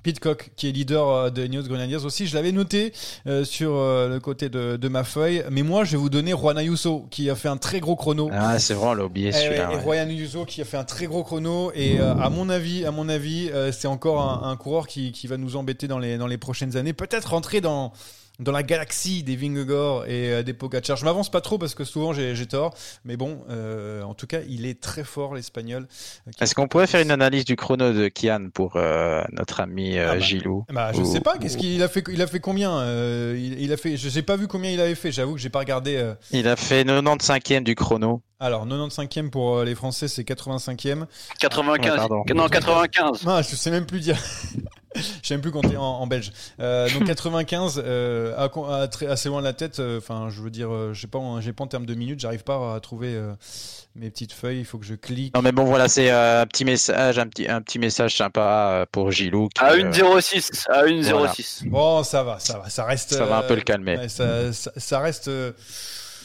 Pitcock, qui est leader euh, de News Grenadiers aussi, je l'avais noté euh, sur euh, le côté de, de ma feuille. Mais moi, je vais vous donner Juan Ayuso, qui a fait un très gros chrono. Ah, c'est vraiment, on l'a oublié Eh celui-là. et ouais. Juan Ayuso qui a fait un très gros chrono et euh, à mon avis, à mon avis, euh, c'est encore un, un coureur qui, qui va nous embêter dans les dans les prochaines années. Peut-être rentrer dans dans la galaxie des Vingegaard et euh, des Pogacar. Je m'avance pas trop parce que souvent j'ai tort, mais bon, euh, en tout cas, il est très fort l'espagnol. euh, Est-ce qu'on pourrait faire une analyse du chrono de Kian pour euh, notre ami euh, Ah bah, Gilou Bah, je Ou- sais pas. Qu'est-ce ou- qu'il a fait Il a fait combien euh, il, il a fait. Je sais pas vu combien il avait fait. J'avoue que j'ai pas regardé. euh. Il a fait 95e du chrono. Alors 95e pour euh, les Français, c'est 85e. 95. Ouais, pardon. non, 95. Non, je sais même plus dire. <laughs> je sais même plus compter en, en belge. Euh, donc 95, euh, à, à très- assez loin de la tête. euh, Enfin, je veux dire, euh, je sais pas, en- j'ai pas en termes de minutes, j'arrive pas à trouver euh, mes petites feuilles. Il faut que je clique. Non mais bon voilà, c'est euh, un petit message, un petit, un petit message sympa pour Gilou. qui, À euh, 1,06. À 1,06. Voilà. Bon, ça va, ça va, ça reste. Ça va un peu le calmer. ouais, ça, ça- ça reste.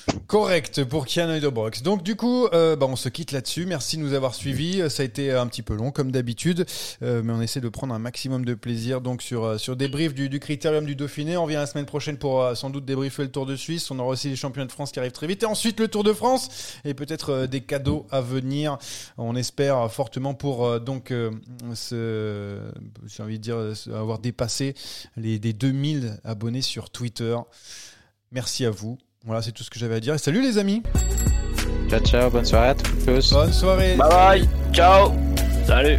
Euh, Correct pour Kian Eudebrox. Donc du coup, euh, bah, on se quitte là-dessus. Merci de nous avoir suivis. Euh, Ça a été un petit peu long comme d'habitude, euh, mais on essaie de prendre un maximum de plaisir donc sur euh, sur débrief du, critérium du Dauphiné. On vient la semaine prochaine pour euh, sans doute débriefer le Tour de Suisse. On aura aussi les championnats de France qui arrivent très vite et ensuite le Tour de France et peut-être euh, des cadeaux à venir. On espère fortement pour euh, donc euh, j'ai envie de dire euh, avoir dépassé les des 2000 abonnés sur Twitter. Merci à vous. Voilà, c'est tout ce que j'avais à dire. Et salut les amis. Ciao, ciao, bonne soirée à tous. Bonne soirée. Bye bye. Ciao. Salut.